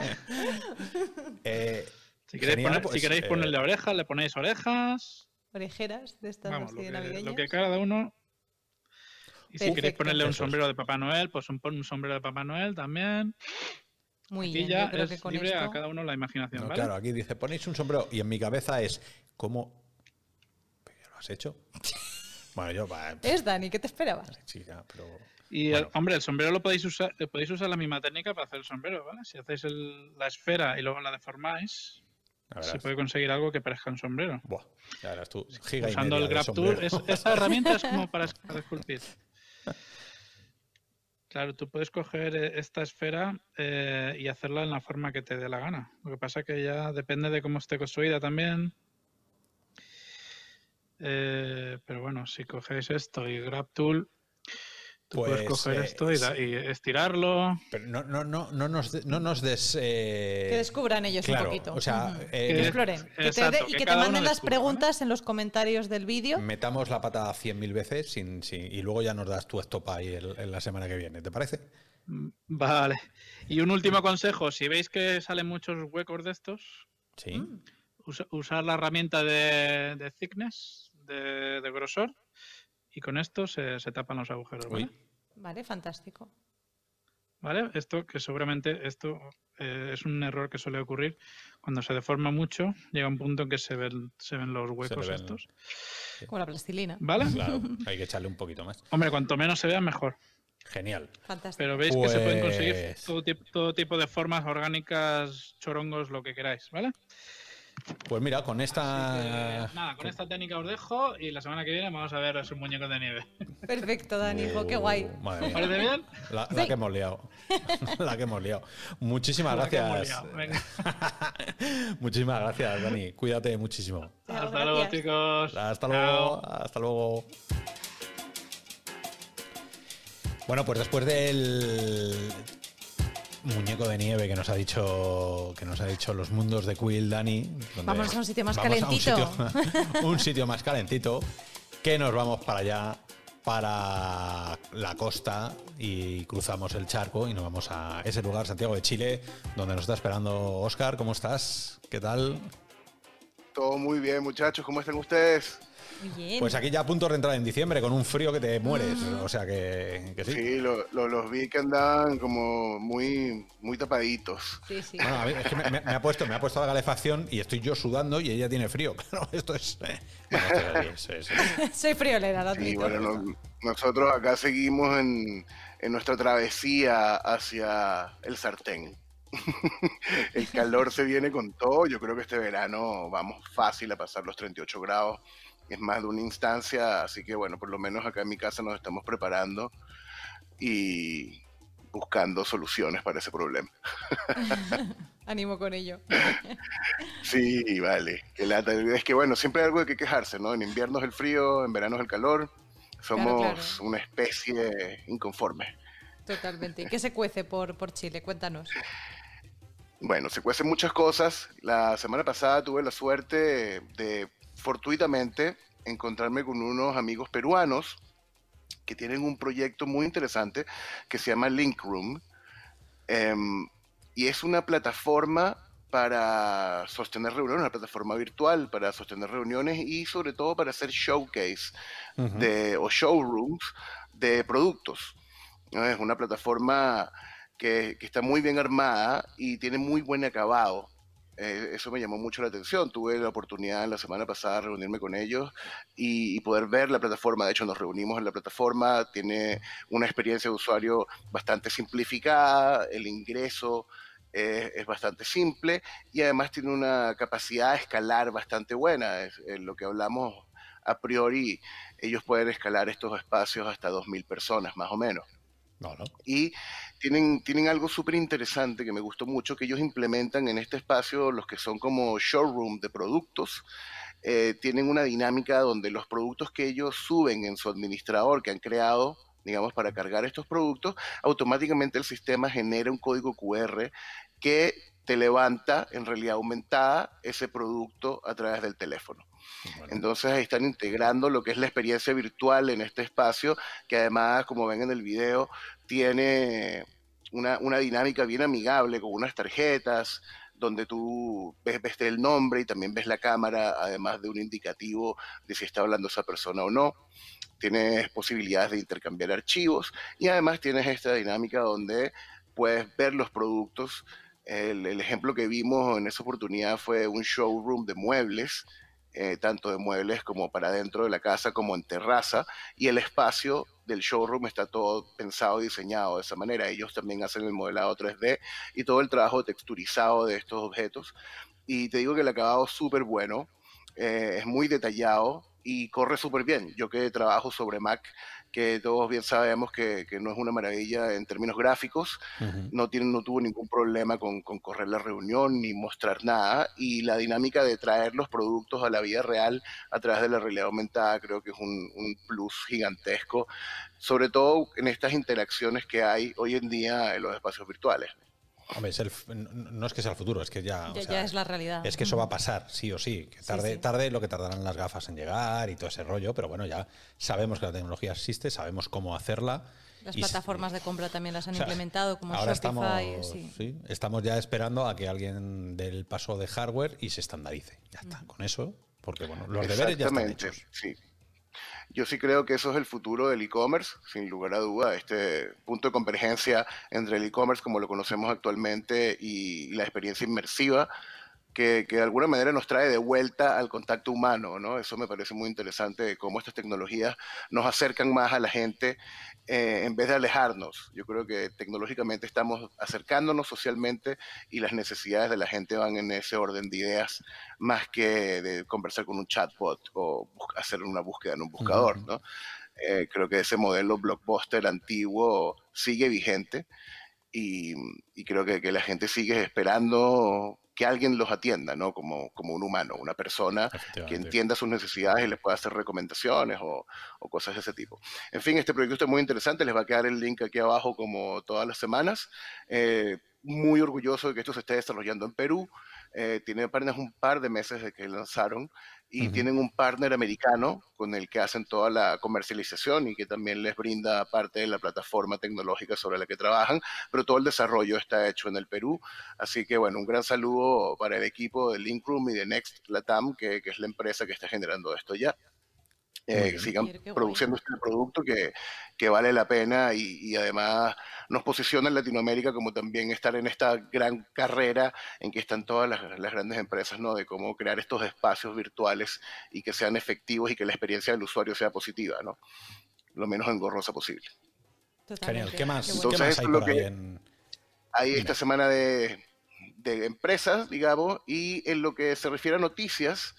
Speaker 7: eh si queréis, pues, ponerle eh, orejas, le ponéis orejas.
Speaker 2: orejeras de estas
Speaker 7: Vamos, lo, que, lo que cada uno y si queréis ponerle un sombrero de Papá Noel, pues pon un sombrero de Papá Noel también.
Speaker 2: Muy
Speaker 7: aquí
Speaker 2: bien,
Speaker 7: ya es libre a cada uno la imaginación. ¿vale?
Speaker 1: Claro, aquí dice, ponéis un sombrero y en mi cabeza es, ¿cómo lo has hecho? bueno, yo...
Speaker 2: Es Dani, ¿qué te esperabas?
Speaker 1: Sí, pero...
Speaker 7: Y hombre, el sombrero lo podéis usar, podéis usar la misma técnica para hacer el sombrero, ¿vale? Si hacéis la esfera y luego la deformáis, se puede conseguir algo que parezca un sombrero.
Speaker 1: Buah, ya verás tú.
Speaker 7: Usando el Grab Tool, esa herramienta es como para, para esculpir. Claro, tú puedes coger eh, esta esfera eh, y hacerla en la forma que te dé la gana. Lo que pasa es que ya depende de cómo esté construida también. Eh, pero bueno, si cogéis esto y Grab Tool, Tú puedes pues, coger esto y, estirarlo.
Speaker 1: Pero no, no, no, no nos, no nos des. Que
Speaker 2: descubran ellos un poquito.
Speaker 1: O sea,
Speaker 2: que exploren. y que te manden las preguntas en los comentarios del vídeo.
Speaker 1: Metamos la pata cien mil veces sin, y luego ya nos das tu stop ahí en la semana que viene. ¿Te parece?
Speaker 7: Mm, vale. Y un último consejo: si veis que salen muchos huecos de estos,
Speaker 1: ¿Sí?
Speaker 7: usar la herramienta de, thickness, de grosor y con esto se, tapan los agujeros, ¿vale?
Speaker 2: Vale, fantástico.
Speaker 7: ¿Vale? Esto que seguramente esto eh, es un error que suele ocurrir cuando se deforma mucho, llega un punto en que se ven, se ven los huecos estos.
Speaker 2: Como la plastilina.
Speaker 7: ¿Vale?
Speaker 1: Claro, hay que echarle un poquito más.
Speaker 7: Hombre, cuanto menos se vea, mejor.
Speaker 1: Genial.
Speaker 2: Fantástico.
Speaker 7: Pero veis que se pueden conseguir pues todo tipo, todo tipo de formas orgánicas, chorongos, lo que queráis, ¿vale?
Speaker 1: Pues mira, con esta.
Speaker 7: nada, con esta técnica os dejo y la semana que viene vamos a ver esos muñecos de nieve.
Speaker 2: Perfecto, Dani, hijo, qué guay.
Speaker 7: ¿Os parece bien?
Speaker 1: La, que hemos liado. la que hemos liado. Muchísimas gracias. Muchísimas gracias, Dani. Cuídate muchísimo.
Speaker 7: Hasta luego, chicos.
Speaker 1: Hasta luego. Hasta luego. Bueno, pues después del muñeco de nieve que nos ha dicho que nos ha dicho los mundos de Quill, Dani.
Speaker 2: Vamos a un sitio más calentito.
Speaker 1: Un sitio, más calentito. Que nos vamos para allá, para la costa y cruzamos el charco y nos vamos a ese lugar, Santiago de Chile, donde nos está esperando Oscar. ¿Cómo estás? ¿Qué tal?
Speaker 8: Todo muy bien, muchachos. ¿Cómo están ustedes?
Speaker 1: Pues aquí ya a punto de entrar en diciembre con un frío que te mueres. O sea que, sí.
Speaker 8: Sí, los vi que andaban como muy, muy tapaditos.
Speaker 2: Sí, sí.
Speaker 1: Bueno, a es que me, ha puesto, me ha puesto la calefacción y estoy yo sudando y ella tiene frío. Claro, esto es. Eh, bueno,
Speaker 2: esto es Soy friolera, lo
Speaker 8: Sí, bueno, nosotros acá seguimos en, en nuestra travesía hacia el sartén. el calor se viene con todo. Yo creo que este verano vamos fácil a pasar los 38 grados es más de una instancia, así que bueno, por lo menos acá en mi casa nos estamos preparando y buscando soluciones para ese problema.
Speaker 2: Ánimo con ello.
Speaker 8: sí, vale. Es que bueno, siempre hay algo de que quejarse, ¿no? En invierno es el frío, en verano es el calor. Somos una especie inconforme.
Speaker 2: Totalmente. ¿Qué se cuece por, por Chile? Cuéntanos.
Speaker 8: Bueno, se cuecen muchas cosas. La semana pasada tuve la suerte de fortuitamente encontrarme con unos amigos peruanos que tienen un proyecto muy interesante que se llama Link Room. Em, y es una plataforma para sostener reuniones, una plataforma virtual para sostener reuniones y sobre todo para hacer showcase de, o showrooms de productos. Es una plataforma que, que, está muy bien armada y tiene muy buen acabado. Eh, eso me llamó mucho la atención. Tuve la oportunidad la semana pasada de reunirme con ellos y, poder ver la plataforma. De hecho, nos reunimos en la plataforma. Tiene una experiencia de usuario bastante simplificada. El ingreso es bastante simple y además tiene una capacidad de escalar bastante buena. Es, lo que hablamos a priori, ellos pueden escalar estos espacios hasta 2.000 personas, más o menos. Y tienen, tienen algo súper interesante que me gustó mucho, que ellos implementan en este espacio los que son como showroom de productos. Eh, tienen una dinámica donde los productos que ellos suben en su administrador que han creado, digamos, para cargar estos productos, automáticamente el sistema genera un código QR que te levanta en realidad aumentada ese producto a través del teléfono. Entonces ahí están integrando lo que es la experiencia virtual en este espacio, que además, como ven en el video, tiene una, dinámica bien amigable con unas tarjetas donde tú ves, ves el nombre y también ves la cámara, además de un indicativo de si está hablando esa persona o no. Tienes posibilidades de intercambiar archivos y además tienes esta dinámica donde puedes ver los productos. El, el ejemplo que vimos en esa oportunidad fue un showroom de muebles eh, tanto de muebles como para dentro de la casa como en terraza y el espacio del showroom está todo pensado y diseñado de esa manera. Ellos también hacen el modelado 3D y todo el trabajo texturizado de estos objetos. Y te digo que el acabado es súper bueno, eh, es muy detallado y corre súper bien. Yo que trabajo sobre Mac, que todos bien sabemos que, que, no es una maravilla en términos gráficos, no, tiene, no tuvo ningún problema con, con, correr la reunión ni mostrar nada, y la dinámica de traer los productos a la vida real a través de la realidad aumentada creo que es un, un plus gigantesco, sobre todo en estas interacciones que hay hoy en día en los espacios virtuales.
Speaker 1: Hombre, no es que sea el futuro, es que ya.
Speaker 2: Ya, es la realidad.
Speaker 1: Es que eso va a pasar, sí o sí. Que tarde, tarde lo que tardarán las gafas en llegar y todo ese rollo, pero bueno, ya sabemos que la tecnología existe, sabemos cómo hacerla.
Speaker 2: Las plataformas de compra también las han implementado, como
Speaker 1: ahora Shopify. Estamos, sí. estamos ya esperando a que alguien dé el paso de hardware y se estandarice. Ya está, con eso, porque bueno, los deberes ya están hechos.
Speaker 8: Sí. Yo sí creo que eso es el futuro del e-commerce, sin lugar a duda, este punto de convergencia entre el e-commerce como lo conocemos actualmente y la experiencia inmersiva que, de alguna manera nos trae de vuelta al contacto humano, ¿no? Eso me parece muy interesante, cómo estas tecnologías nos acercan más a la gente eh, en vez de alejarnos. Yo creo que tecnológicamente estamos acercándonos socialmente y las necesidades de la gente van en ese orden de ideas más que de conversar con un chatbot o hacer una búsqueda en un buscador, ¿no? Eh, creo que ese modelo blockbuster antiguo sigue vigente y, creo que, que la gente sigue esperando que alguien los atienda, ¿no? Como, como un humano, una persona que entienda sus necesidades y les pueda hacer recomendaciones o, o, cosas de ese tipo. En fin, este proyecto es muy interesante, les va a quedar el link aquí abajo como todas las semanas. Eh, muy orgulloso de que esto se esté desarrollando en Perú. Eh, tiene apenas un par de meses de que lanzaron y tienen un partner americano con el que hacen toda la comercialización y que también les brinda parte de la plataforma tecnológica sobre la que trabajan, pero todo el desarrollo está hecho en el Perú. Así que bueno, un gran saludo para el equipo de Linkroom y de Next Latam, que, que es la empresa que está generando esto ya. Eh, sigan produciendo este producto que, que, vale la pena y, y, además nos posiciona en Latinoamérica como también estar en esta gran carrera en que están todas las, las, grandes empresas, ¿no? De cómo crear estos espacios virtuales y que sean efectivos y que la experiencia del usuario sea positiva, ¿no? Lo menos engorrosa posible.
Speaker 1: Genial. ¿Qué más, Entonces, ¿qué más hay por ahí en...
Speaker 8: Hay esta semana de, de empresas, digamos, y en lo que se refiere a noticias,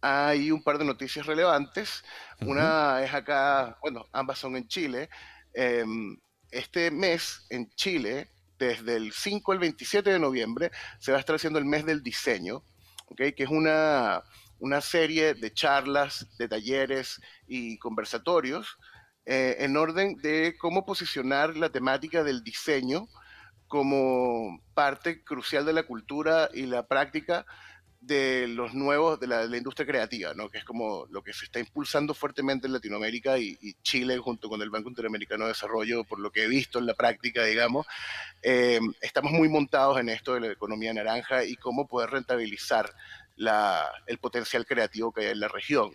Speaker 8: hay un par de noticias relevantes. Una es acá, bueno, ambas son en Chile. Em, este mes en Chile, desde el 5 al 27 de noviembre, se va a estar haciendo el mes del diseño, ¿okay? que es una, una serie de charlas, de talleres y conversatorios eh, en orden de cómo posicionar la temática del diseño como parte crucial de la cultura y la práctica de los nuevos, de la, industria creativa, ¿no? que es como lo que se está impulsando fuertemente en Latinoamérica y, Chile junto con el Banco Interamericano de Desarrollo, por lo que he visto en la práctica, digamos, eh, estamos muy montados en esto de la economía naranja y cómo poder rentabilizar la, el potencial creativo que hay en la región.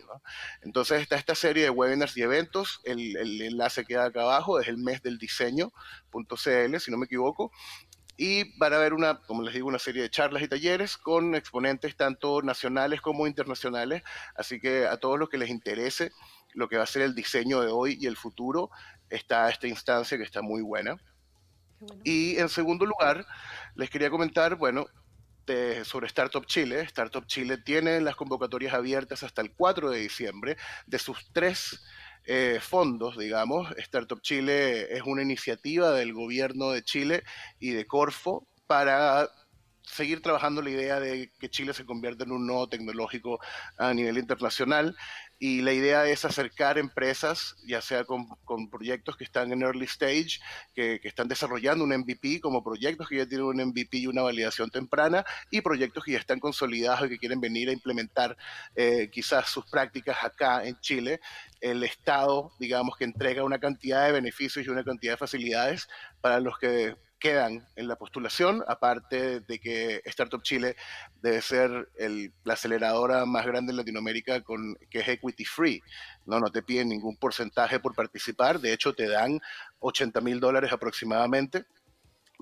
Speaker 8: Entonces está esta serie de webinars y eventos, el, el enlace queda acá abajo, es el mes del diseño.cl, si no me equivoco, y van a haber una, como les digo, una serie de charlas y talleres con exponentes tanto nacionales como internacionales, así que a todos los que les interese lo que va a ser el diseño de hoy y el futuro, está esta instancia que está muy buena. Bueno. Y en segundo lugar, les quería comentar, bueno, de, sobre Startup Chile. Startup Chile tiene las convocatorias abiertas hasta el 4 de diciembre de sus tres eh, fondos, digamos. Startup Chile es una iniciativa del gobierno de Chile y de Corfo para seguir trabajando la idea de que Chile se convierta en un nodo tecnológico a nivel internacional y la idea es acercar empresas, ya sea con, proyectos que están en early stage, que, que, están desarrollando un MVP, como proyectos que ya tienen un MVP y una validación temprana, y proyectos que ya están consolidados y que quieren venir a implementar eh, quizás sus prácticas acá en Chile. El Estado, digamos, que entrega una cantidad de beneficios y una cantidad de facilidades para los que quedan en la postulación, aparte de que Startup Chile debe ser el, la aceleradora más grande en Latinoamérica con, que es equity free. No, no te piden ningún porcentaje por participar, de hecho te dan 80 mil dólares aproximadamente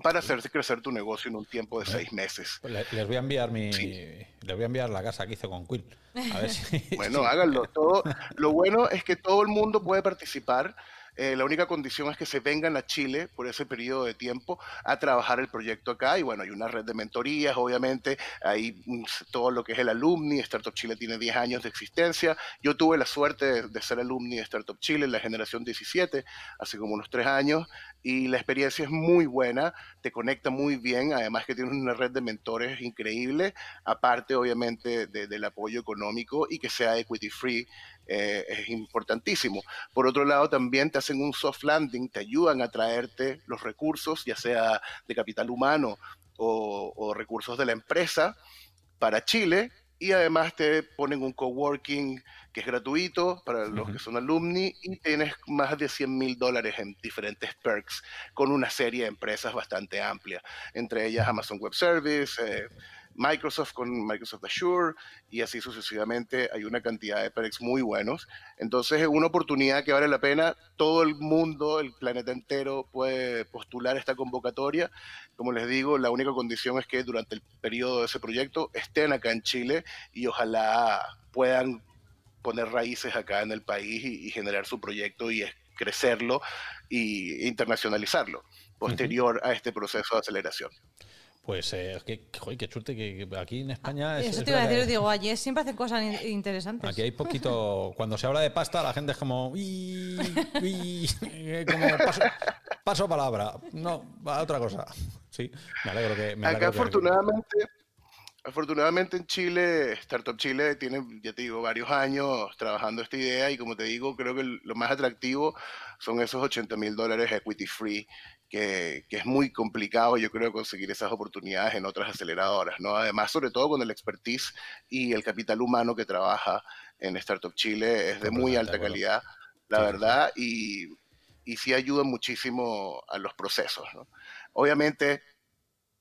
Speaker 8: para hacerse crecer tu negocio en un tiempo de seis meses.
Speaker 1: Pues les voy a enviar mi, les voy a enviar la casa que hice con Quill.
Speaker 8: Bueno, háganlo. Todo, lo bueno es que todo el mundo puede participar. Eh, la única condición es que se vengan a Chile por ese periodo de tiempo a trabajar el proyecto acá. Y bueno, hay una red de mentorías, obviamente, hay todo lo que es el alumni. Startup Chile tiene 10 años de existencia. Yo tuve la suerte de, ser alumni de Startup Chile en la generación 17, hace como unos 3 años y la experiencia es muy buena, te conecta muy bien, además que tienes una red de mentores increíble, aparte obviamente del apoyo económico y que sea equity free, eh, es importantísimo. Por otro lado, también te hacen un soft landing, te ayudan a traerte los recursos, ya sea de capital humano o, o recursos de la empresa, para Chile y además te ponen un coworking que es gratuito para los que son alumni y tienes más de 100 mil dólares en diferentes perks con una serie de empresas bastante amplia, entre ellas Amazon Web Service, eh, Microsoft con Microsoft Azure y así sucesivamente. Hay una cantidad de perks muy buenos. Entonces es una oportunidad que vale la pena. Todo el mundo, el planeta entero puede postular esta convocatoria. Como les digo, la única condición es que durante el periodo de ese proyecto estén acá en Chile y ojalá puedan poner raíces acá en el país y, generar su proyecto y crecerlo e internacionalizarlo posterior a este proceso de aceleración.
Speaker 1: Pues eh, qué, qué suerte que aquí en España...
Speaker 2: Eso te iba a decir, digo, allí siempre hacen cosas interesantes.
Speaker 1: Aquí hay poquito... Cuando se habla de pasta, la gente es como... como paso, palabra. No, va a otra cosa. Sí, me alegro que... Me
Speaker 8: Acá afortunadamente... Afortunadamente en Chile, Startup Chile tiene, ya te digo, varios años trabajando esta idea y como te digo, creo que lo más atractivo son esos 80 mil dólares equity free que, es muy complicado, yo creo, conseguir esas oportunidades en otras aceleradoras, ¿no? Además, sobre todo con el expertise y el capital humano que trabaja en Startup Chile es de muy alta calidad, la verdad, y, y sí ayuda muchísimo a los procesos, ¿no? Obviamente,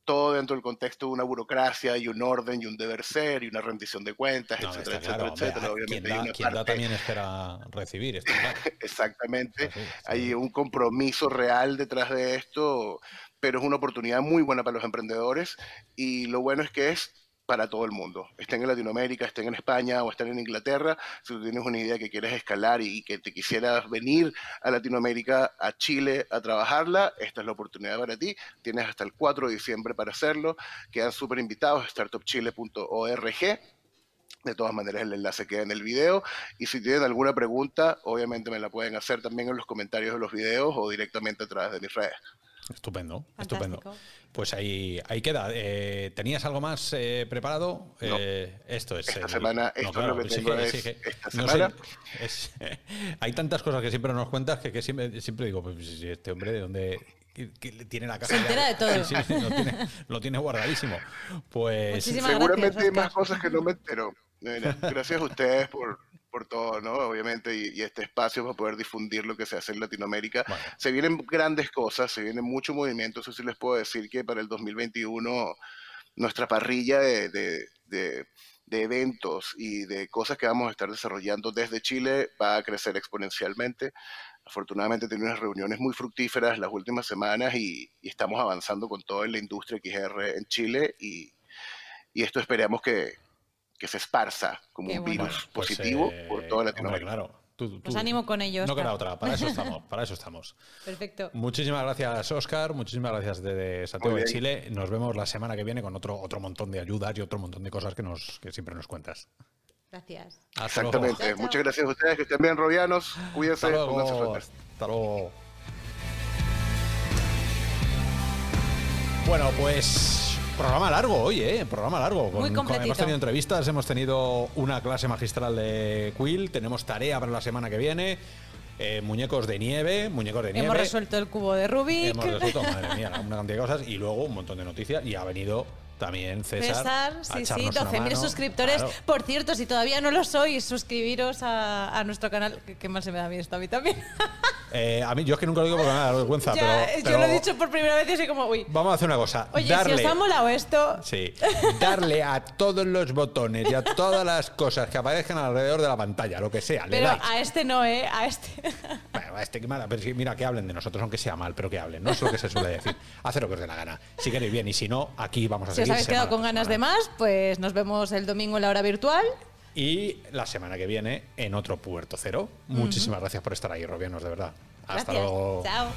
Speaker 8: todo dentro del contexto de una burocracia y un orden y un deber ser y una rendición de cuentas, etcétera, etcétera, etcétera.
Speaker 1: Obviamente quien, da, quien da, también espera recibir. Esto,
Speaker 8: Exactamente. Hay un compromiso real detrás de esto, pero es una oportunidad muy buena para los emprendedores y lo bueno es que es para todo el mundo. Estén en Latinoamérica, estén en España o estén en Inglaterra, si tú tienes una idea que quieres escalar y que te quisieras venir a Latinoamérica, a Chile, a trabajarla, esta es la oportunidad para ti. Tienes hasta el 4 de diciembre para hacerlo. Quedan súper invitados, startupchile.org. De todas maneras, el enlace queda en el video. Y si tienen alguna pregunta, obviamente me la pueden hacer también en los comentarios de los videos o directamente a través de mis redes.
Speaker 1: Estupendo, estupendo. Pues ahí, ahí queda. Eh, ¿Tenías algo más eh, preparado? Eh, esto es.
Speaker 8: Esta semana, esto que esta semana.
Speaker 1: hay tantas cosas que siempre nos cuentas que, siempre, siempre digo, pues este hombre de dónde tiene la casa.
Speaker 2: Se entera de todo.
Speaker 1: Sí, lo, tiene, lo, tiene, guardadísimo. Pues
Speaker 8: seguramente hay más cosas que no me entero. Gracias a ustedes por, por todo, ¿no? Obviamente, y, este espacio para poder difundir lo que se hace en Latinoamérica. Se vienen grandes cosas, se viene mucho movimiento, eso sí les puedo decir que para el 2021 nuestra parrilla de, de, de, de eventos y de cosas que vamos a estar desarrollando desde Chile va a crecer exponencialmente. Afortunadamente tenemos unas reuniones muy fructíferas las últimas semanas y, y, estamos avanzando con toda la industria XR en Chile y, y esto esperamos que, que se esparza como un virus pues, positivo eh, por toda Latinoamérica.
Speaker 1: claro. Tú,
Speaker 2: Os animo con ellos.
Speaker 1: No queda otra, para eso estamos. Para eso estamos.
Speaker 2: Perfecto.
Speaker 1: Muchísimas gracias, Oscar. Muchísimas gracias desde Santiago de Chile. Nos vemos la semana que viene con otro, otro montón de ayudas y otro montón de cosas que, nos, que siempre nos cuentas.
Speaker 2: Gracias.
Speaker 8: Exactamente. Muchas gracias a ustedes, que estén bien, Robianos. Cuídense,
Speaker 1: Hasta luego. Hasta luego. Bueno, pues Programa largo hoy, ¿eh? Programa largo.
Speaker 2: Muy completito.
Speaker 1: hemos tenido entrevistas, hemos tenido una clase magistral de Quill, tenemos tarea para la semana que viene. Eh, muñecos de nieve, muñecos de nieve.
Speaker 2: Hemos resuelto el cubo de Rubik.
Speaker 1: Hemos resuelto, madre mía, una cantidad de cosas y luego un montón de noticias y ha venido también César.
Speaker 2: César, sí, sí, 12.000 suscriptores. Por cierto, si todavía no lo sois, suscribiros a, nuestro canal. Que, mal se me da a mí esto a mí también.
Speaker 1: Eh, a mí, yo es que nunca lo digo porque me da vergüenza, pero,
Speaker 2: Yo lo he dicho por primera vez y soy como, uy.
Speaker 1: Vamos a hacer una cosa.
Speaker 2: Oye, si os ha molado esto.
Speaker 1: Sí. Darle a todos los botones y a todas las cosas que aparezcan alrededor de la pantalla, lo que sea.
Speaker 2: Pero a este no, ¿eh? A este.
Speaker 1: Bueno, a este que mala. Pero mira, que hablen de nosotros, aunque sea mal, pero que hablen. No es lo que se suele decir. Hacer lo que os dé la gana. Si queréis bien y si no, aquí vamos a seguir.
Speaker 2: Si os habéis quedado con ganas de más, pues nos vemos el domingo en la hora virtual.
Speaker 1: Y la semana que viene en otro Puerto Cero. Muchísimas gracias por estar ahí, Robianos, de verdad. Hasta luego.
Speaker 2: Chao.